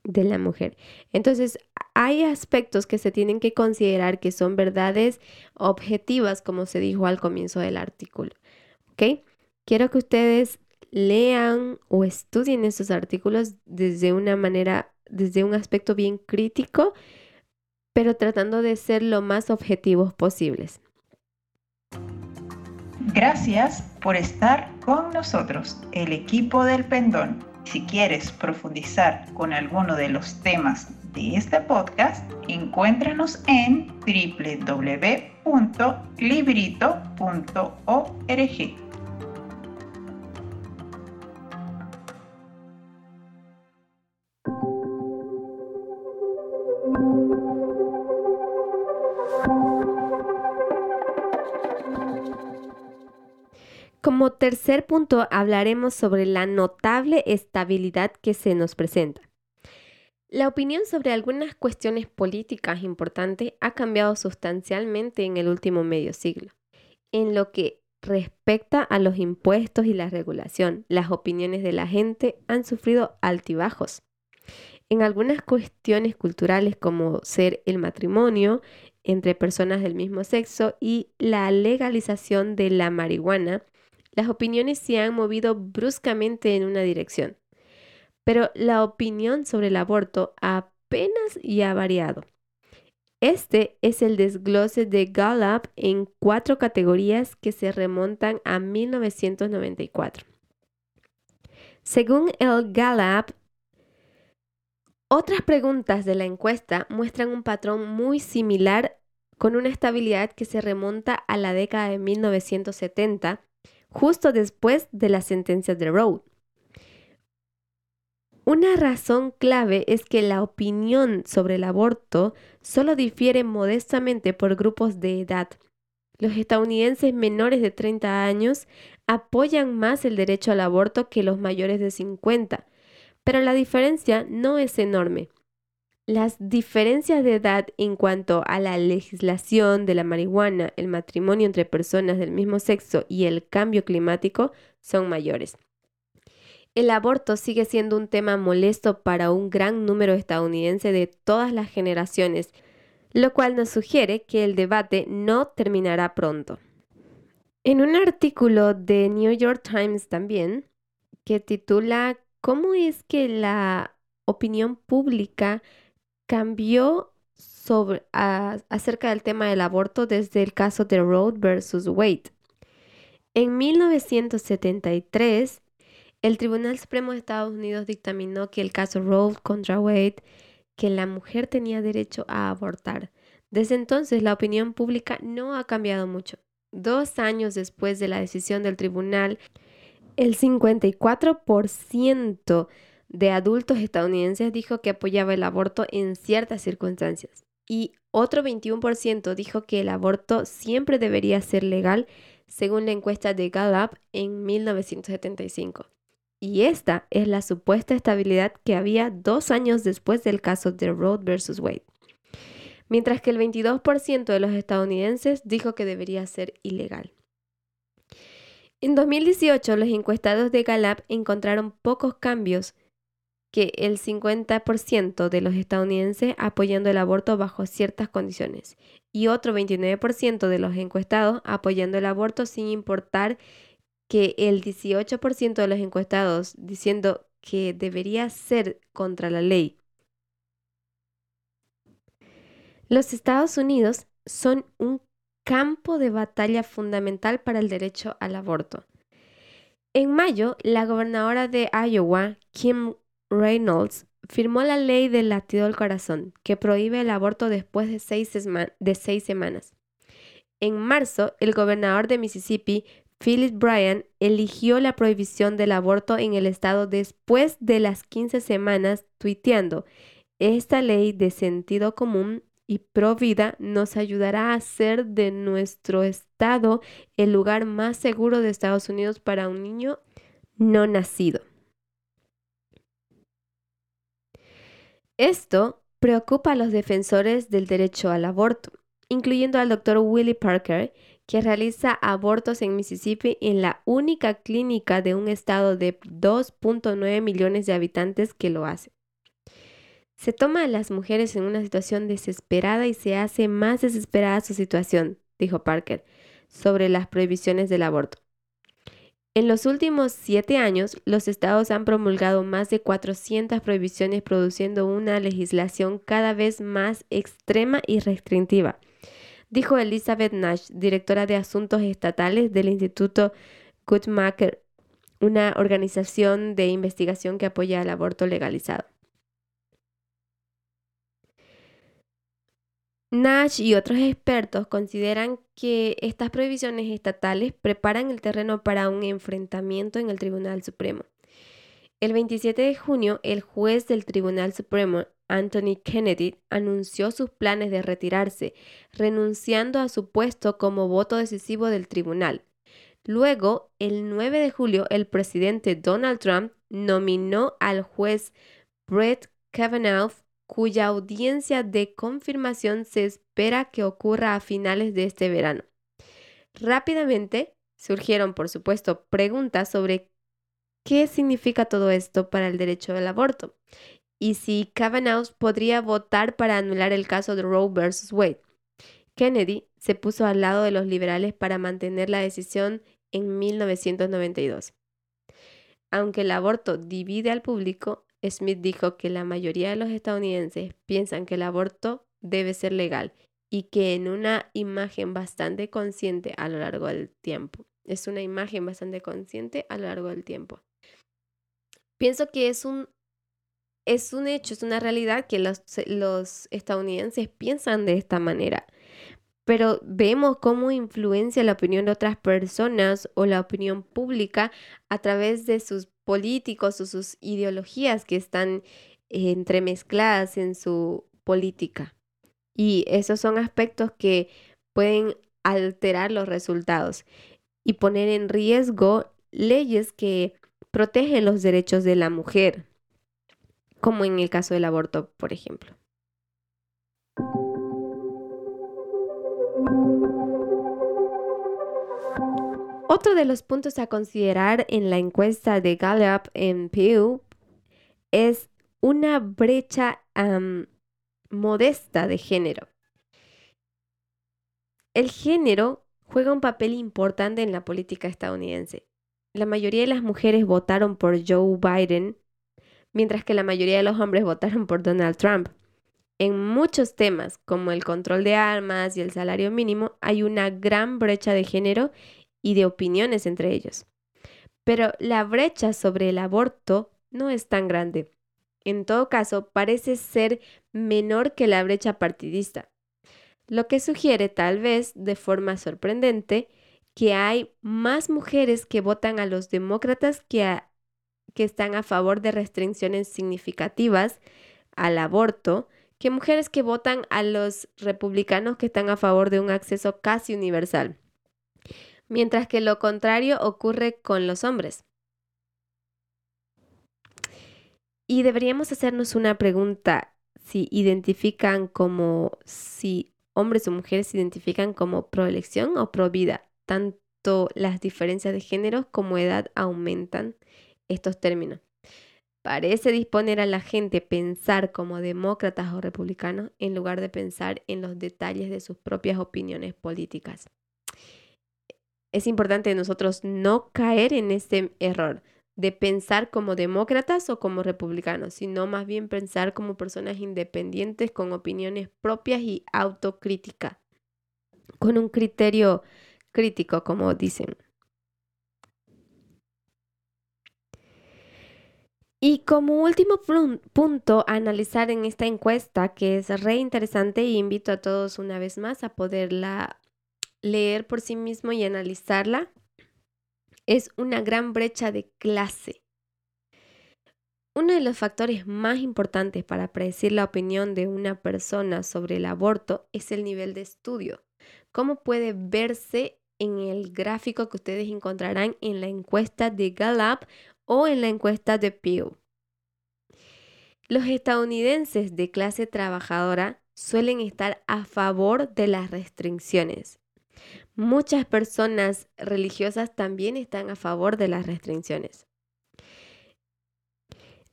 de la mujer. Entonces, hay aspectos que se tienen que considerar que son verdades objetivas, como se dijo al comienzo del artículo. ¿Ok? Quiero que ustedes lean o estudien esos artículos desde una manera, desde un aspecto bien crítico pero tratando de ser lo más objetivos posibles. Gracias por estar con nosotros, el equipo del Pendón. Si quieres profundizar con alguno de los temas de este podcast, encuéntranos en www.librito.org. Como tercer punto hablaremos sobre la notable estabilidad que se nos presenta. La opinión sobre algunas cuestiones políticas importantes ha cambiado sustancialmente en el último medio siglo. En lo que respecta a los impuestos y la regulación, las opiniones de la gente han sufrido altibajos. En algunas cuestiones culturales como ser el matrimonio entre personas del mismo sexo y la legalización de la marihuana, las opiniones se han movido bruscamente en una dirección, pero la opinión sobre el aborto apenas y ha variado. Este es el desglose de Gallup en cuatro categorías que se remontan a 1994. Según el Gallup, otras preguntas de la encuesta muestran un patrón muy similar con una estabilidad que se remonta a la década de 1970 justo después de la sentencia de Roe. Una razón clave es que la opinión sobre el aborto solo difiere modestamente por grupos de edad. los estadounidenses menores de 30 años apoyan más el derecho al aborto que los mayores de 50, pero la diferencia no es enorme. Las diferencias de edad en cuanto a la legislación de la marihuana, el matrimonio entre personas del mismo sexo y el cambio climático son mayores. El aborto sigue siendo un tema molesto para un gran número estadounidense de todas las generaciones, lo cual nos sugiere que el debate no terminará pronto. En un artículo de New York Times también, que titula ¿Cómo es que la opinión pública cambió acerca del tema del aborto desde el caso de Roe versus Wade? En 1973, el Tribunal Supremo de Estados Unidos dictaminó que el caso Roe contra Wade que la mujer tenía derecho a abortar. Desde entonces la opinión pública no ha cambiado mucho. Dos años después de la decisión del tribunal, el 54% de adultos estadounidenses dijo que apoyaba el aborto en ciertas circunstancias y otro 21% dijo que el aborto siempre debería ser legal según la encuesta de Gallup en 1975. Y esta es la supuesta estabilidad que había dos años después del caso de Roe versus Wade. Mientras que el 22% de los estadounidenses dijo que debería ser ilegal. En 2018, los encuestados de Gallup encontraron pocos cambios que el 50% de los estadounidenses apoyando el aborto bajo ciertas condiciones y otro 29% de los encuestados apoyando el aborto sin importar que el 18% de los encuestados diciendo que debería ser contra la ley. Los Estados Unidos son un campo de batalla fundamental para el derecho al aborto. En mayo, la gobernadora de Iowa, Kim Reynolds, firmó la ley del latido del corazón, que prohíbe el aborto después de seis, de seis semanas. En marzo, el gobernador de Mississippi, Phyllis Bryan eligió la prohibición del aborto en el estado después de las 15 semanas, tuiteando, esta ley de sentido común y pro vida nos ayudará a hacer de nuestro estado el lugar más seguro de Estados Unidos para un niño no nacido. Esto preocupa a los defensores del derecho al aborto, incluyendo al doctor Willie Parker, que realiza abortos en Mississippi en la única clínica de un estado de 2.9 millones de habitantes que lo hace. Se toma a las mujeres en una situación desesperada y se hace más desesperada su situación, dijo Parker, sobre las prohibiciones del aborto. En los últimos siete años, los estados han promulgado más de 400 prohibiciones, produciendo una legislación cada vez más extrema y restrictiva dijo Elizabeth Nash, directora de Asuntos Estatales del Instituto Guttmacher, una organización de investigación que apoya el aborto legalizado. Nash y otros expertos consideran que estas prohibiciones estatales preparan el terreno para un enfrentamiento en el Tribunal Supremo. El 27 de junio, el juez del Tribunal Supremo, Anthony Kennedy anunció sus planes de retirarse, renunciando a su puesto como voto decisivo del tribunal. Luego, el 9 de julio, el presidente Donald Trump nominó al juez Brett Kavanaugh, cuya audiencia de confirmación se espera que ocurra a finales de este verano. Rápidamente surgieron, por supuesto, preguntas sobre qué significa todo esto para el derecho al aborto y si Kavanaugh podría votar para anular el caso de Roe versus Wade. Kennedy se puso al lado de los liberales para mantener la decisión en 1992. Aunque el aborto divide al público, Smith dijo que la mayoría de los estadounidenses piensan que el aborto debe ser legal y que en una imagen bastante consciente a lo largo del tiempo. Es una imagen bastante consciente a lo largo del tiempo. Pienso que es un es un hecho, es una realidad que los, los estadounidenses piensan de esta manera. Pero vemos cómo influencia la opinión de otras personas o la opinión pública a través de sus políticos o sus ideologías que están entremezcladas en su política. Y esos son aspectos que pueden alterar los resultados y poner en riesgo leyes que protegen los derechos de la mujer, como en el caso del aborto, por ejemplo. Otro de los puntos a considerar en la encuesta de Gallup en Pew es una brecha modesta de género. El género juega un papel importante en la política estadounidense. La mayoría de las mujeres votaron por Joe Biden, mientras que la mayoría de los hombres votaron por Donald Trump. En muchos temas, como el control de armas y el salario mínimo, hay una gran brecha de género y de opiniones entre ellos. Pero la brecha sobre el aborto no es tan grande. En todo caso, parece ser menor que la brecha partidista, lo que sugiere tal vez de forma sorprendente que hay más mujeres que votan a los demócratas que, que están a favor de restricciones significativas al aborto que mujeres que votan a los republicanos que están a favor de un acceso casi universal, mientras que lo contrario ocurre con los hombres. Y deberíamos hacernos una pregunta si identifican como, si hombres o mujeres se identifican como proelección o pro vida. Tanto las diferencias de género como edad aumentan estos términos. Parece disponer a la gente pensar como demócratas o republicanos en lugar de pensar en los detalles de sus propias opiniones políticas. Es importante nosotros no caer en este error de pensar como demócratas o como republicanos, sino más bien pensar como personas independientes con opiniones propias y autocrítica, con un criterio crítico, como dicen. Y como último punto a analizar en esta encuesta, que es re interesante, y invito a todos una vez más a poderla leer por sí mismo y analizarla, es una gran brecha de clase. Uno de los factores más importantes para predecir la opinión de una persona sobre el aborto es el nivel de estudio. ¿Cómo puede verse en el gráfico que ustedes encontrarán en la encuesta de Gallup o en la encuesta de Pew? Los estadounidenses de clase trabajadora suelen estar a favor de las restricciones. Muchas personas religiosas también están a favor de las restricciones.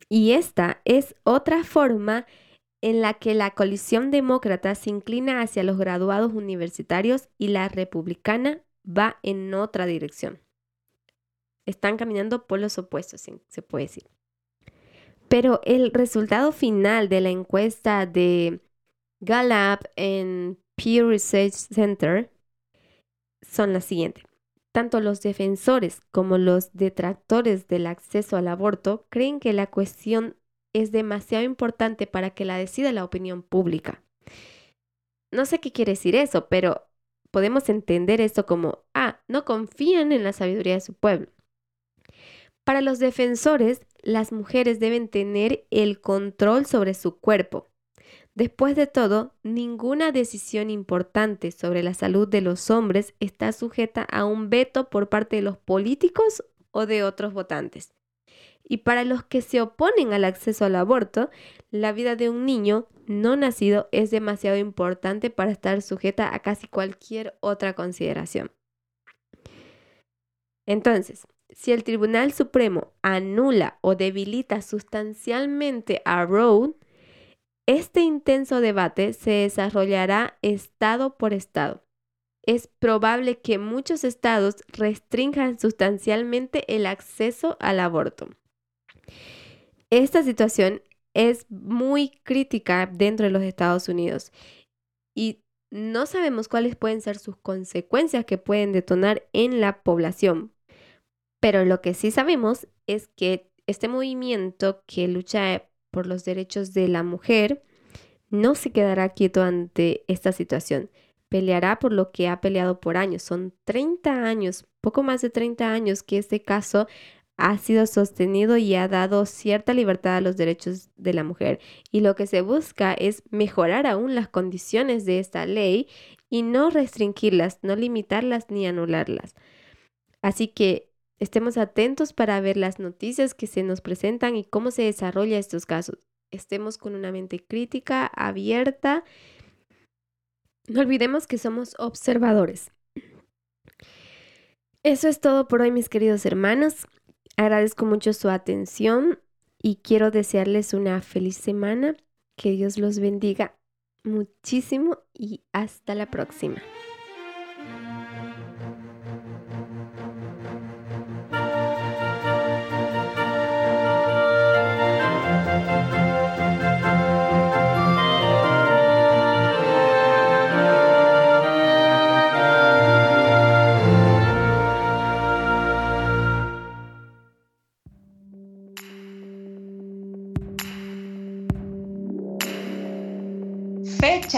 Y esta es otra forma en la que la coalición demócrata se inclina hacia los graduados universitarios y la republicana va en otra dirección. Están caminando por los opuestos, se puede decir. Pero el resultado final de la encuesta de Gallup en Pew Research Center son las siguientes. Tanto los defensores como los detractores del acceso al aborto creen que la cuestión es demasiado importante para que la decida la opinión pública. No sé qué quiere decir eso, pero podemos entender esto como, ah, no confían en la sabiduría de su pueblo. Para los defensores, las mujeres deben tener el control sobre su cuerpo. Después de todo, ninguna decisión importante sobre la salud de los hombres está sujeta a un veto por parte de los políticos o de otros votantes. Y para los que se oponen al acceso al aborto, la vida de un niño no nacido es demasiado importante para estar sujeta a casi cualquier otra consideración. Entonces, si el Tribunal Supremo anula o debilita sustancialmente a Roe, este intenso debate se desarrollará estado por estado. Es probable que muchos estados restrinjan sustancialmente el acceso al aborto. Esta situación es muy crítica dentro de los Estados Unidos y no sabemos cuáles pueden ser sus consecuencias que pueden detonar en la población. Pero lo que sí sabemos es que este movimiento que lucha por los derechos de la mujer no se quedará quieto ante esta situación. Peleará por lo que ha peleado por años. Son 30 años, poco más de 30 años que este caso ha sido sostenido y ha dado cierta libertad a los derechos de la mujer. Y lo que se busca es mejorar aún las condiciones de esta ley y no restringirlas, no limitarlas ni anularlas. Así que estemos atentos para ver las noticias que se nos presentan y cómo se desarrollan estos casos. Estemos con una mente crítica, abierta. No olvidemos que somos observadores. Eso es todo por hoy, mis queridos hermanos. Agradezco mucho su atención y quiero desearles una feliz semana. Que Dios los bendiga muchísimo y hasta la próxima.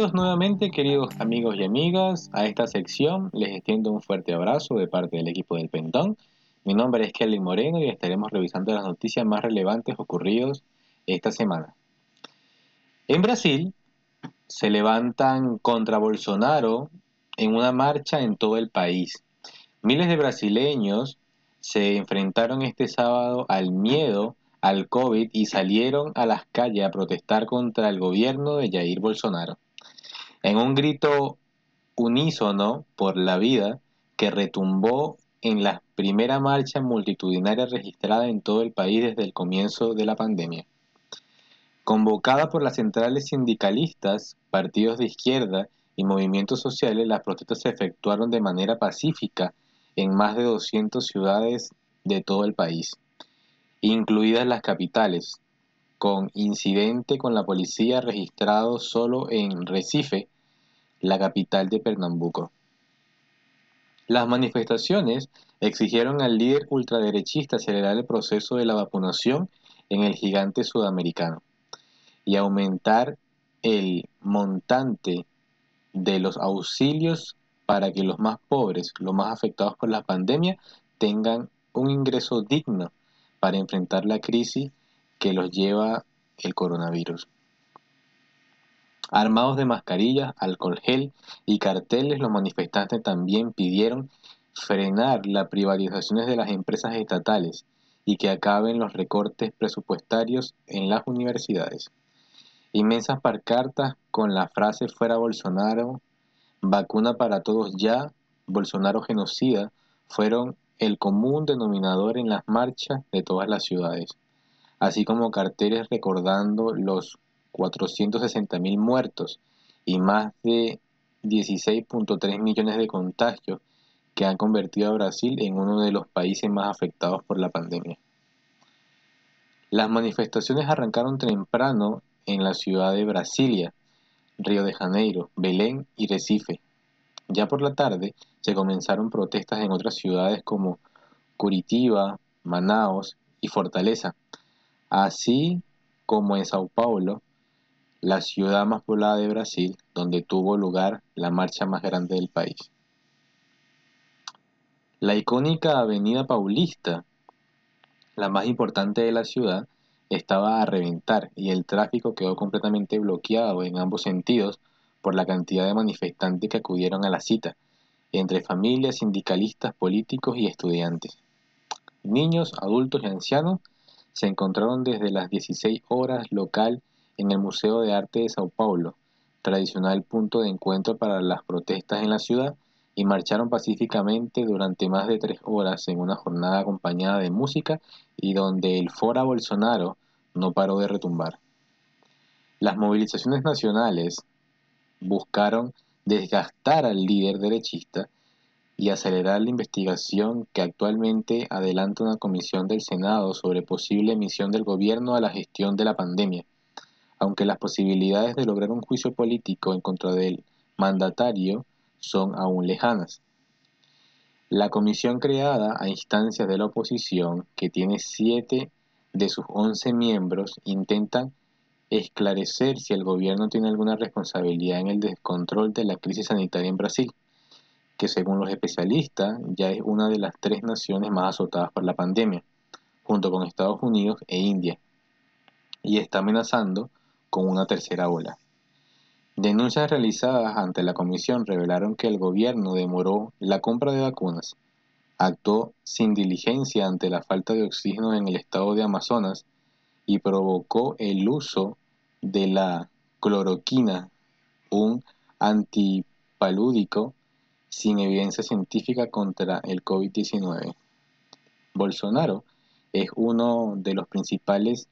Bienvenidos nuevamente queridos amigos y amigas a esta sección. Les extiendo un fuerte abrazo de parte del equipo del Pentón. Mi nombre es Kelly Moreno y estaremos revisando las noticias más relevantes ocurridos esta semana. En Brasil se levantan contra Bolsonaro en una marcha en todo el país. Miles de brasileños se enfrentaron este sábado al miedo al COVID y salieron a las calles a protestar contra el gobierno de Jair Bolsonaro. En un grito unísono por la vida que retumbó en la primera marcha multitudinaria registrada en todo el país desde el comienzo de la pandemia. Convocada por las centrales sindicalistas, partidos de izquierda y movimientos sociales, las protestas se efectuaron de manera pacífica en más de 200 ciudades de todo el país incluidas las capitales, con incidente con la policía registrado solo en Recife, la capital de Pernambuco. Las manifestaciones exigieron al líder ultraderechista acelerar el proceso de la vacunación en el gigante sudamericano y aumentar el montante de los auxilios para que los más pobres, los más afectados por la pandemia, tengan un ingreso digno para enfrentar la crisis que los lleva el coronavirus. Armados de mascarillas, alcohol gel y carteles, los manifestantes también pidieron frenar las privatizaciones de las empresas estatales y que acaben los recortes presupuestarios en las universidades. Inmensas parcartas con la frase fuera Bolsonaro, vacuna para todos ya, Bolsonaro genocida, fueron el común denominador en las marchas de todas las ciudades, así como carteles recordando los 460.000 muertos y más de 16.3 millones de contagios que han convertido a Brasil en uno de los países más afectados por la pandemia. Las manifestaciones arrancaron temprano en la ciudad de Brasilia, Río de Janeiro, Belén y Recife. Ya por la tarde, se comenzaron protestas en otras ciudades como Curitiba, Manaos y Fortaleza, así como en Sao Paulo, la ciudad más poblada de Brasil, donde tuvo lugar la marcha más grande del país. La icónica Avenida Paulista, la más importante de la ciudad, estaba a reventar y el tráfico quedó completamente bloqueado en ambos sentidos por la cantidad de manifestantes que acudieron a la cita, entre familias, sindicalistas, políticos y estudiantes. Niños, adultos y ancianos se encontraron desde las 16 horas local en el Museo de Arte de Sao Paulo, tradicional punto de encuentro para las protestas en la ciudad, y marcharon pacíficamente durante más de tres horas en una jornada acompañada de música y donde el Fora Bolsonaro no paró de retumbar. Las movilizaciones nacionales buscaron desgastar al líder derechista y acelerar la investigación que actualmente adelanta una comisión del Senado sobre posible emisión del gobierno a la gestión de la pandemia. aunque las posibilidades de lograr un juicio político en contra del mandatario son aún lejanas. La comisión creada a instancias de la oposición, que tiene siete de sus once miembros, intentan esclarecer si el gobierno tiene alguna responsabilidad en el descontrol de la crisis sanitaria en Brasil, que según los especialistas ya es una de las tres naciones más azotadas por la pandemia, junto con Estados Unidos e India, y está amenazando con una tercera ola. Denuncias realizadas ante la comisión revelaron que el gobierno demoró la compra de vacunas, actuó sin diligencia ante la falta de oxígeno en el estado de Amazonas y provocó el uso de la cloroquina, un antipalúdico sin evidencia científica contra el COVID-19. Bolsonaro es uno de los principales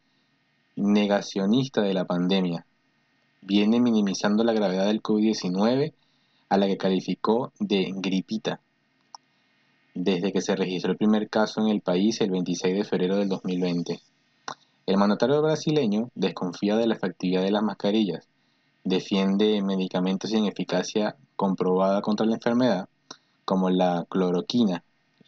negacionistas de la pandemia viene minimizando la gravedad del COVID-19 a la que calificó de gripita, desde que se registró el primer caso en el país el 26 de febrero del 2020. El mandatario brasileño desconfía de la efectividad de las mascarillas, defiende medicamentos sin eficacia comprobada contra la enfermedad, como la cloroquina,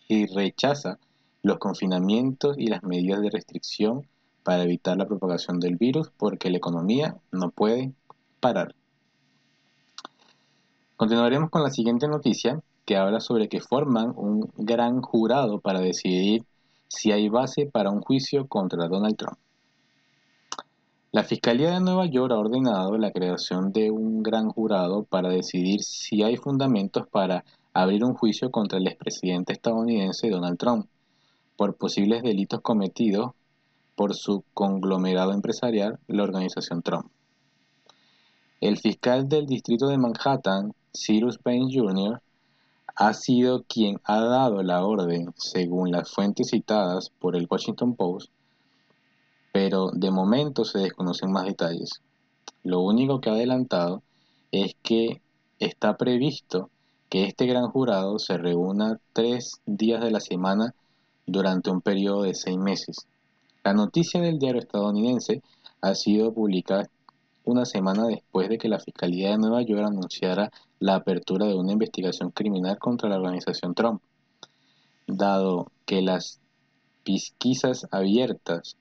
y rechaza los confinamientos y las medidas de restricción para evitar la propagación del virus porque la economía no puede parar. Continuaremos con la siguiente noticia que habla sobre que forman un gran jurado para decidir si hay base para un juicio contra Donald Trump. La Fiscalía de Nueva York ha ordenado la creación de un gran jurado para decidir si hay fundamentos para abrir un juicio contra el expresidente estadounidense Donald Trump por posibles delitos cometidos por su conglomerado empresarial, la organización Trump. El fiscal del distrito de Manhattan, Cyrus Payne Jr., ha sido quien ha dado la orden, según las fuentes citadas por el Washington Post, pero de momento se desconocen más detalles. Lo único que ha adelantado es que está previsto que este gran jurado se reúna tres días de la semana durante un periodo de seis meses. La noticia del diario estadounidense ha sido publicada una semana después de que la Fiscalía de Nueva York anunciara la apertura de una investigación criminal contra la organización Trump, dado que las pesquisas abiertas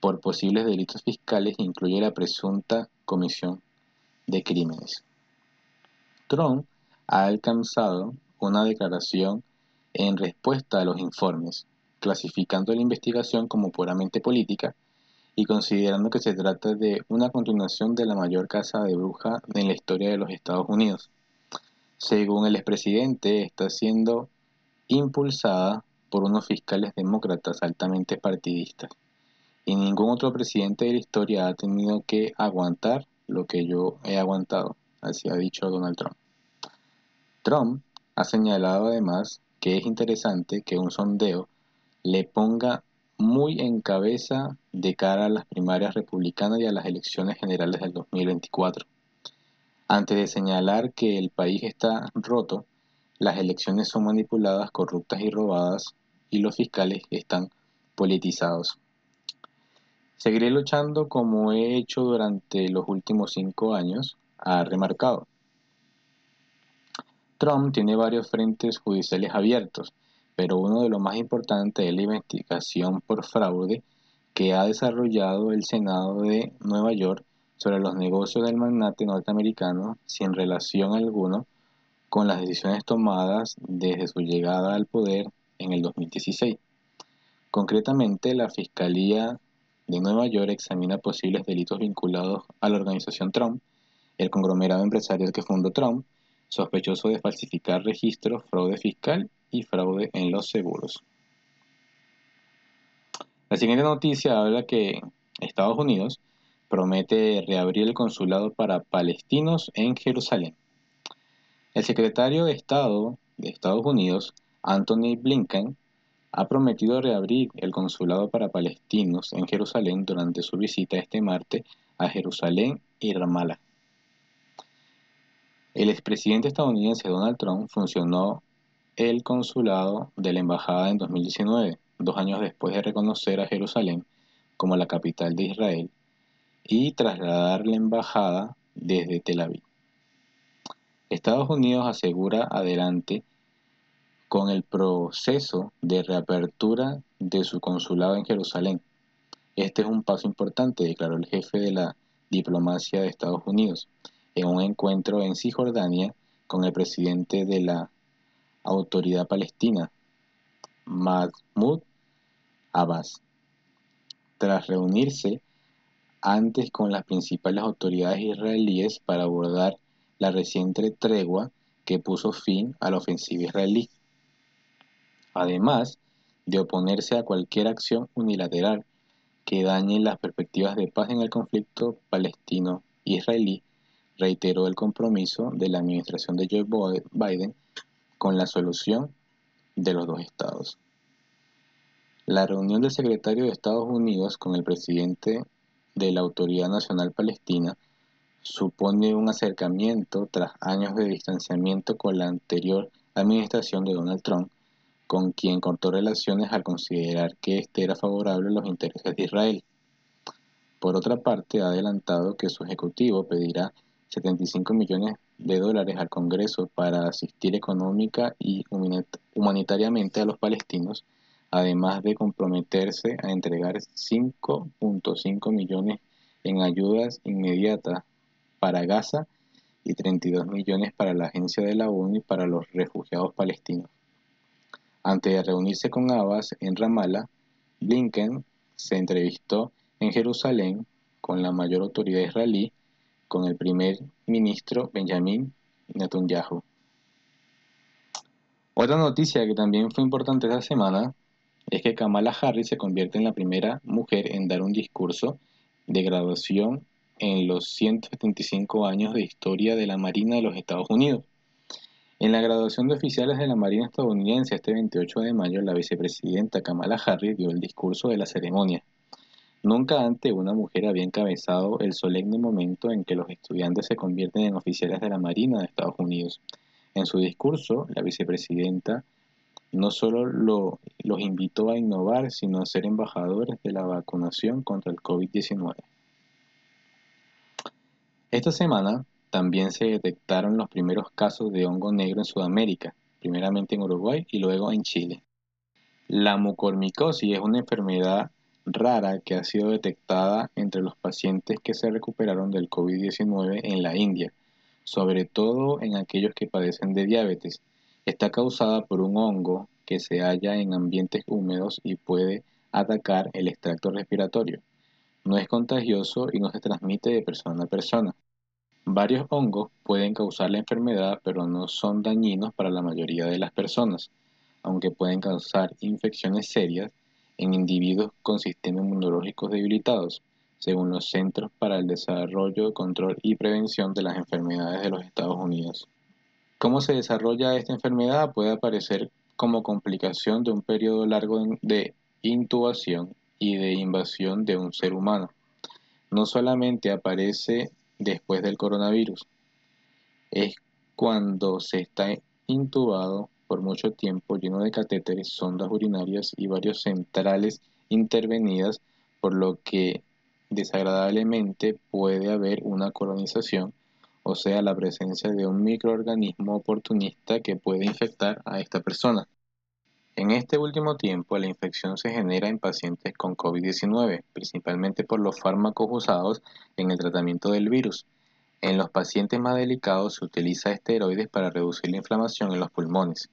por posibles delitos fiscales incluye la presunta comisión de crímenes. Trump ha alcanzado una declaración en respuesta a los informes, clasificando la investigación como puramente política y considerando que se trata de una continuación de la mayor caza de bruja en la historia de los Estados Unidos. Según el expresidente, está siendo impulsada por unos fiscales demócratas altamente partidistas. Y ningún otro presidente de la historia ha tenido que aguantar lo que yo he aguantado, así ha dicho Donald Trump. Trump ha señalado además que es interesante que un sondeo le ponga muy en cabeza de cara a las primarias republicanas y a las elecciones generales del 2024. Antes de señalar que el país está roto, las elecciones son manipuladas, corruptas y robadas y los fiscales están politizados. Seguiré luchando como he hecho durante los últimos cinco años, ha remarcado. Trump tiene varios frentes judiciales abiertos pero uno de los más importantes es la investigación por fraude que ha desarrollado el Senado de Nueva York sobre los negocios del magnate norteamericano sin relación alguna con las decisiones tomadas desde su llegada al poder en el 2016. Concretamente, la Fiscalía de Nueva York examina posibles delitos vinculados a la organización Trump, el conglomerado empresarial que fundó Trump, sospechoso de falsificar registros, fraude fiscal y fraude en los seguros. La siguiente noticia habla que Estados Unidos promete reabrir el consulado para palestinos en Jerusalén. El secretario de Estado de Estados Unidos, Anthony Blinken, ha prometido reabrir el consulado para palestinos en Jerusalén durante su visita este martes a Jerusalén y Ramallah. El expresidente estadounidense Donald Trump funcionó el consulado de la embajada en 2019, dos años después de reconocer a Jerusalén como la capital de Israel, y trasladar la embajada desde Tel Aviv. Estados Unidos asegura adelante con el proceso de reapertura de su consulado en Jerusalén. Este es un paso importante, declaró el jefe de la diplomacia de Estados Unidos en un encuentro en Cisjordania con el presidente de la Autoridad Palestina, Mahmoud Abbas. Tras reunirse antes con las principales autoridades israelíes para abordar la reciente tregua que puso fin a la ofensiva israelí. Además de oponerse a cualquier acción unilateral que dañe las perspectivas de paz en el conflicto palestino-israelí, reiteró el compromiso de la administración de Joe Biden con la solución de los dos estados. La reunión del secretario de Estados Unidos con el presidente de la Autoridad Nacional Palestina supone un acercamiento tras años de distanciamiento con la anterior administración de Donald Trump, con quien cortó relaciones al considerar que éste era favorable a los intereses de Israel. Por otra parte, ha adelantado que su ejecutivo pedirá 75 millones de dólares al Congreso para asistir económica y humanitariamente a los palestinos, además de comprometerse a entregar 5.5 millones en ayudas inmediatas para Gaza y 32 millones para la Agencia de la ONU y para los refugiados palestinos. Antes de reunirse con Abbas en Ramallah, Blinken se entrevistó en Jerusalén con la mayor autoridad israelí, con el primer ministro Benjamin Netanyahu. Otra noticia que también fue importante esta semana es que Kamala Harris se convierte en la primera mujer en dar un discurso de graduación en los 175 años de historia de la Marina de los Estados Unidos. En la graduación de oficiales de la Marina estadounidense este 28 de mayo, la vicepresidenta Kamala Harris dio el discurso de la ceremonia. Nunca antes una mujer había encabezado el solemne momento en que los estudiantes se convierten en oficiales de la Marina de Estados Unidos. En su discurso, la vicepresidenta no solo los invitó a innovar, sino a ser embajadores de la vacunación contra el COVID-19. Esta semana también se detectaron los primeros casos de hongo negro en Sudamérica, primeramente en Uruguay y luego en Chile. La mucormicosis es una enfermedad rara que ha sido detectada entre los pacientes que se recuperaron del COVID-19 en la India, sobre todo en aquellos que padecen de diabetes. Está causada por un hongo que se halla en ambientes húmedos y puede atacar el extracto respiratorio. No es contagioso y no se transmite de persona a persona. Varios hongos pueden causar la enfermedad, pero no son dañinos para la mayoría de las personas, aunque pueden causar infecciones serias en individuos con sistemas inmunológicos debilitados, según los Centros para el Desarrollo, Control y Prevención de las Enfermedades de los Estados Unidos. ¿Cómo se desarrolla esta enfermedad? Puede aparecer como complicación de un periodo largo de intubación y de invasión de un ser humano. No solamente aparece después del coronavirus, es cuando se está intubado por mucho tiempo lleno de catéteres, sondas urinarias y varios centrales intervenidas, por lo que desagradablemente puede haber una colonización, o sea, la presencia de un microorganismo oportunista que puede infectar a esta persona. En este último tiempo, la infección se genera en pacientes con COVID-19, principalmente por los fármacos usados en el tratamiento del virus. En los pacientes más delicados se utiliza esteroides para reducir la inflamación en los pulmones.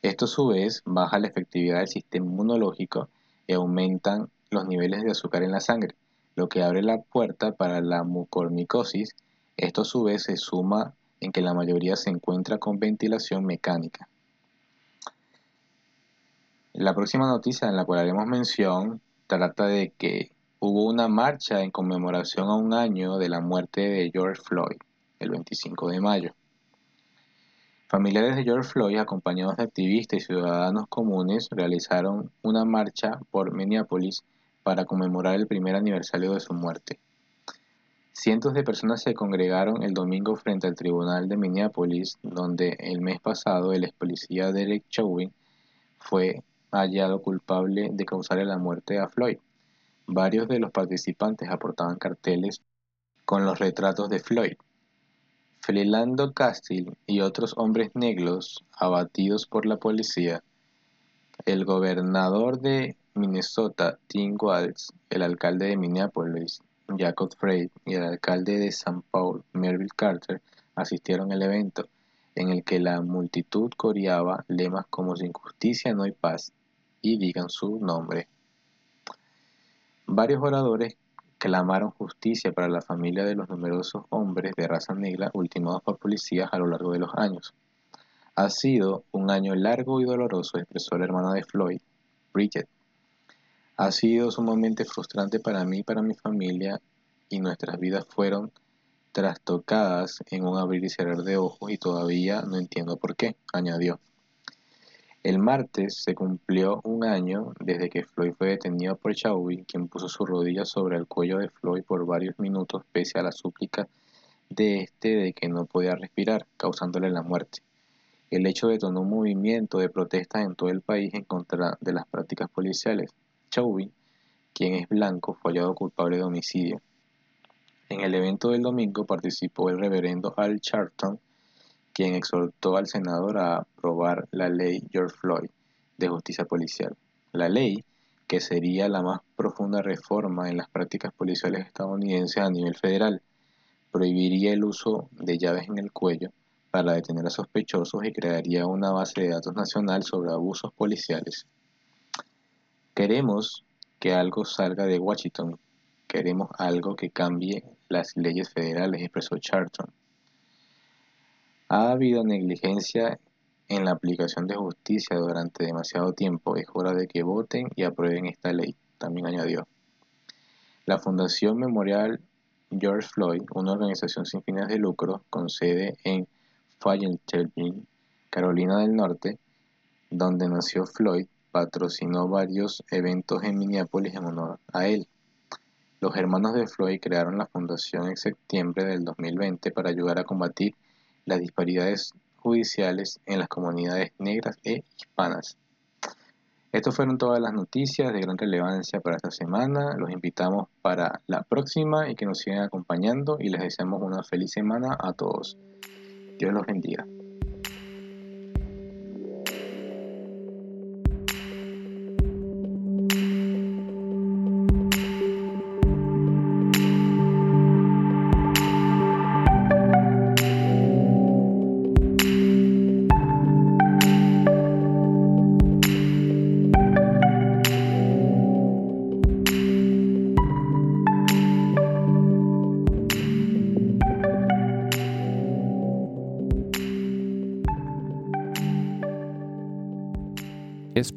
Esto a su vez baja la efectividad del sistema inmunológico y aumentan los niveles de azúcar en la sangre, lo que abre la puerta para la mucormicosis. Esto a su vez se suma en que la mayoría se encuentra con ventilación mecánica. La próxima noticia en la cual haremos mención trata de que hubo una marcha en conmemoración a un año de la muerte de George Floyd, el 25 de mayo. Familiares de George Floyd, acompañados de activistas y ciudadanos comunes, realizaron una marcha por Minneapolis para conmemorar el primer aniversario de su muerte. Cientos de personas se congregaron el domingo frente al tribunal de Minneapolis, donde el mes pasado el ex policía Derek Chauvin fue hallado culpable de causarle la muerte a Floyd. Varios de los participantes aportaban carteles con los retratos de Floyd. Philando Castile y otros hombres negros abatidos por la policía, el gobernador de Minnesota, Tim Walz, el alcalde de Minneapolis, Jacob Frey, y el alcalde de San Paul, Melville Carter, asistieron al evento, en el que la multitud coreaba lemas como sin justicia no hay paz y digan su nombre. Varios oradores clamaron justicia para la familia de los numerosos hombres de raza negra ultimados por policías a lo largo de los años. Ha sido un año largo y doloroso, expresó la hermana de Floyd, Bridget. Ha sido sumamente frustrante para mí y para mi familia y nuestras vidas fueron trastocadas en un abrir y cerrar de ojos y todavía no entiendo por qué, añadió. El martes se cumplió un año desde que Floyd fue detenido por Chauvin, quien puso su rodilla sobre el cuello de Floyd por varios minutos pese a la súplica de este de que no podía respirar, causándole la muerte. El hecho detonó un movimiento de protestas en todo el país en contra de las prácticas policiales. Chauvin, quien es blanco, fue hallado culpable de homicidio. En el evento del domingo participó el reverendo Al Charlton, quien exhortó al senador a aprobar la ley George Floyd de justicia policial. La ley, que sería la más profunda reforma en las prácticas policiales estadounidenses a nivel federal, prohibiría el uso de llaves en el cuello para detener a sospechosos y crearía una base de datos nacional sobre abusos policiales. Queremos que algo salga de Washington, queremos algo que cambie las leyes federales, expresó Charlton. Ha habido negligencia en la aplicación de justicia durante demasiado tiempo. Es hora de que voten y aprueben esta ley, también añadió. La Fundación Memorial George Floyd, una organización sin fines de lucro con sede en Fayetteville, Carolina del Norte, donde nació Floyd, patrocinó varios eventos en Minneapolis en honor a él. Los hermanos de Floyd crearon la fundación en septiembre del 2020 para ayudar a combatir las disparidades judiciales en las comunidades negras e hispanas. Estas fueron todas las noticias de gran relevancia para esta semana. Los invitamos para la próxima y que nos sigan acompañando y les deseamos una feliz semana a todos. Dios los bendiga.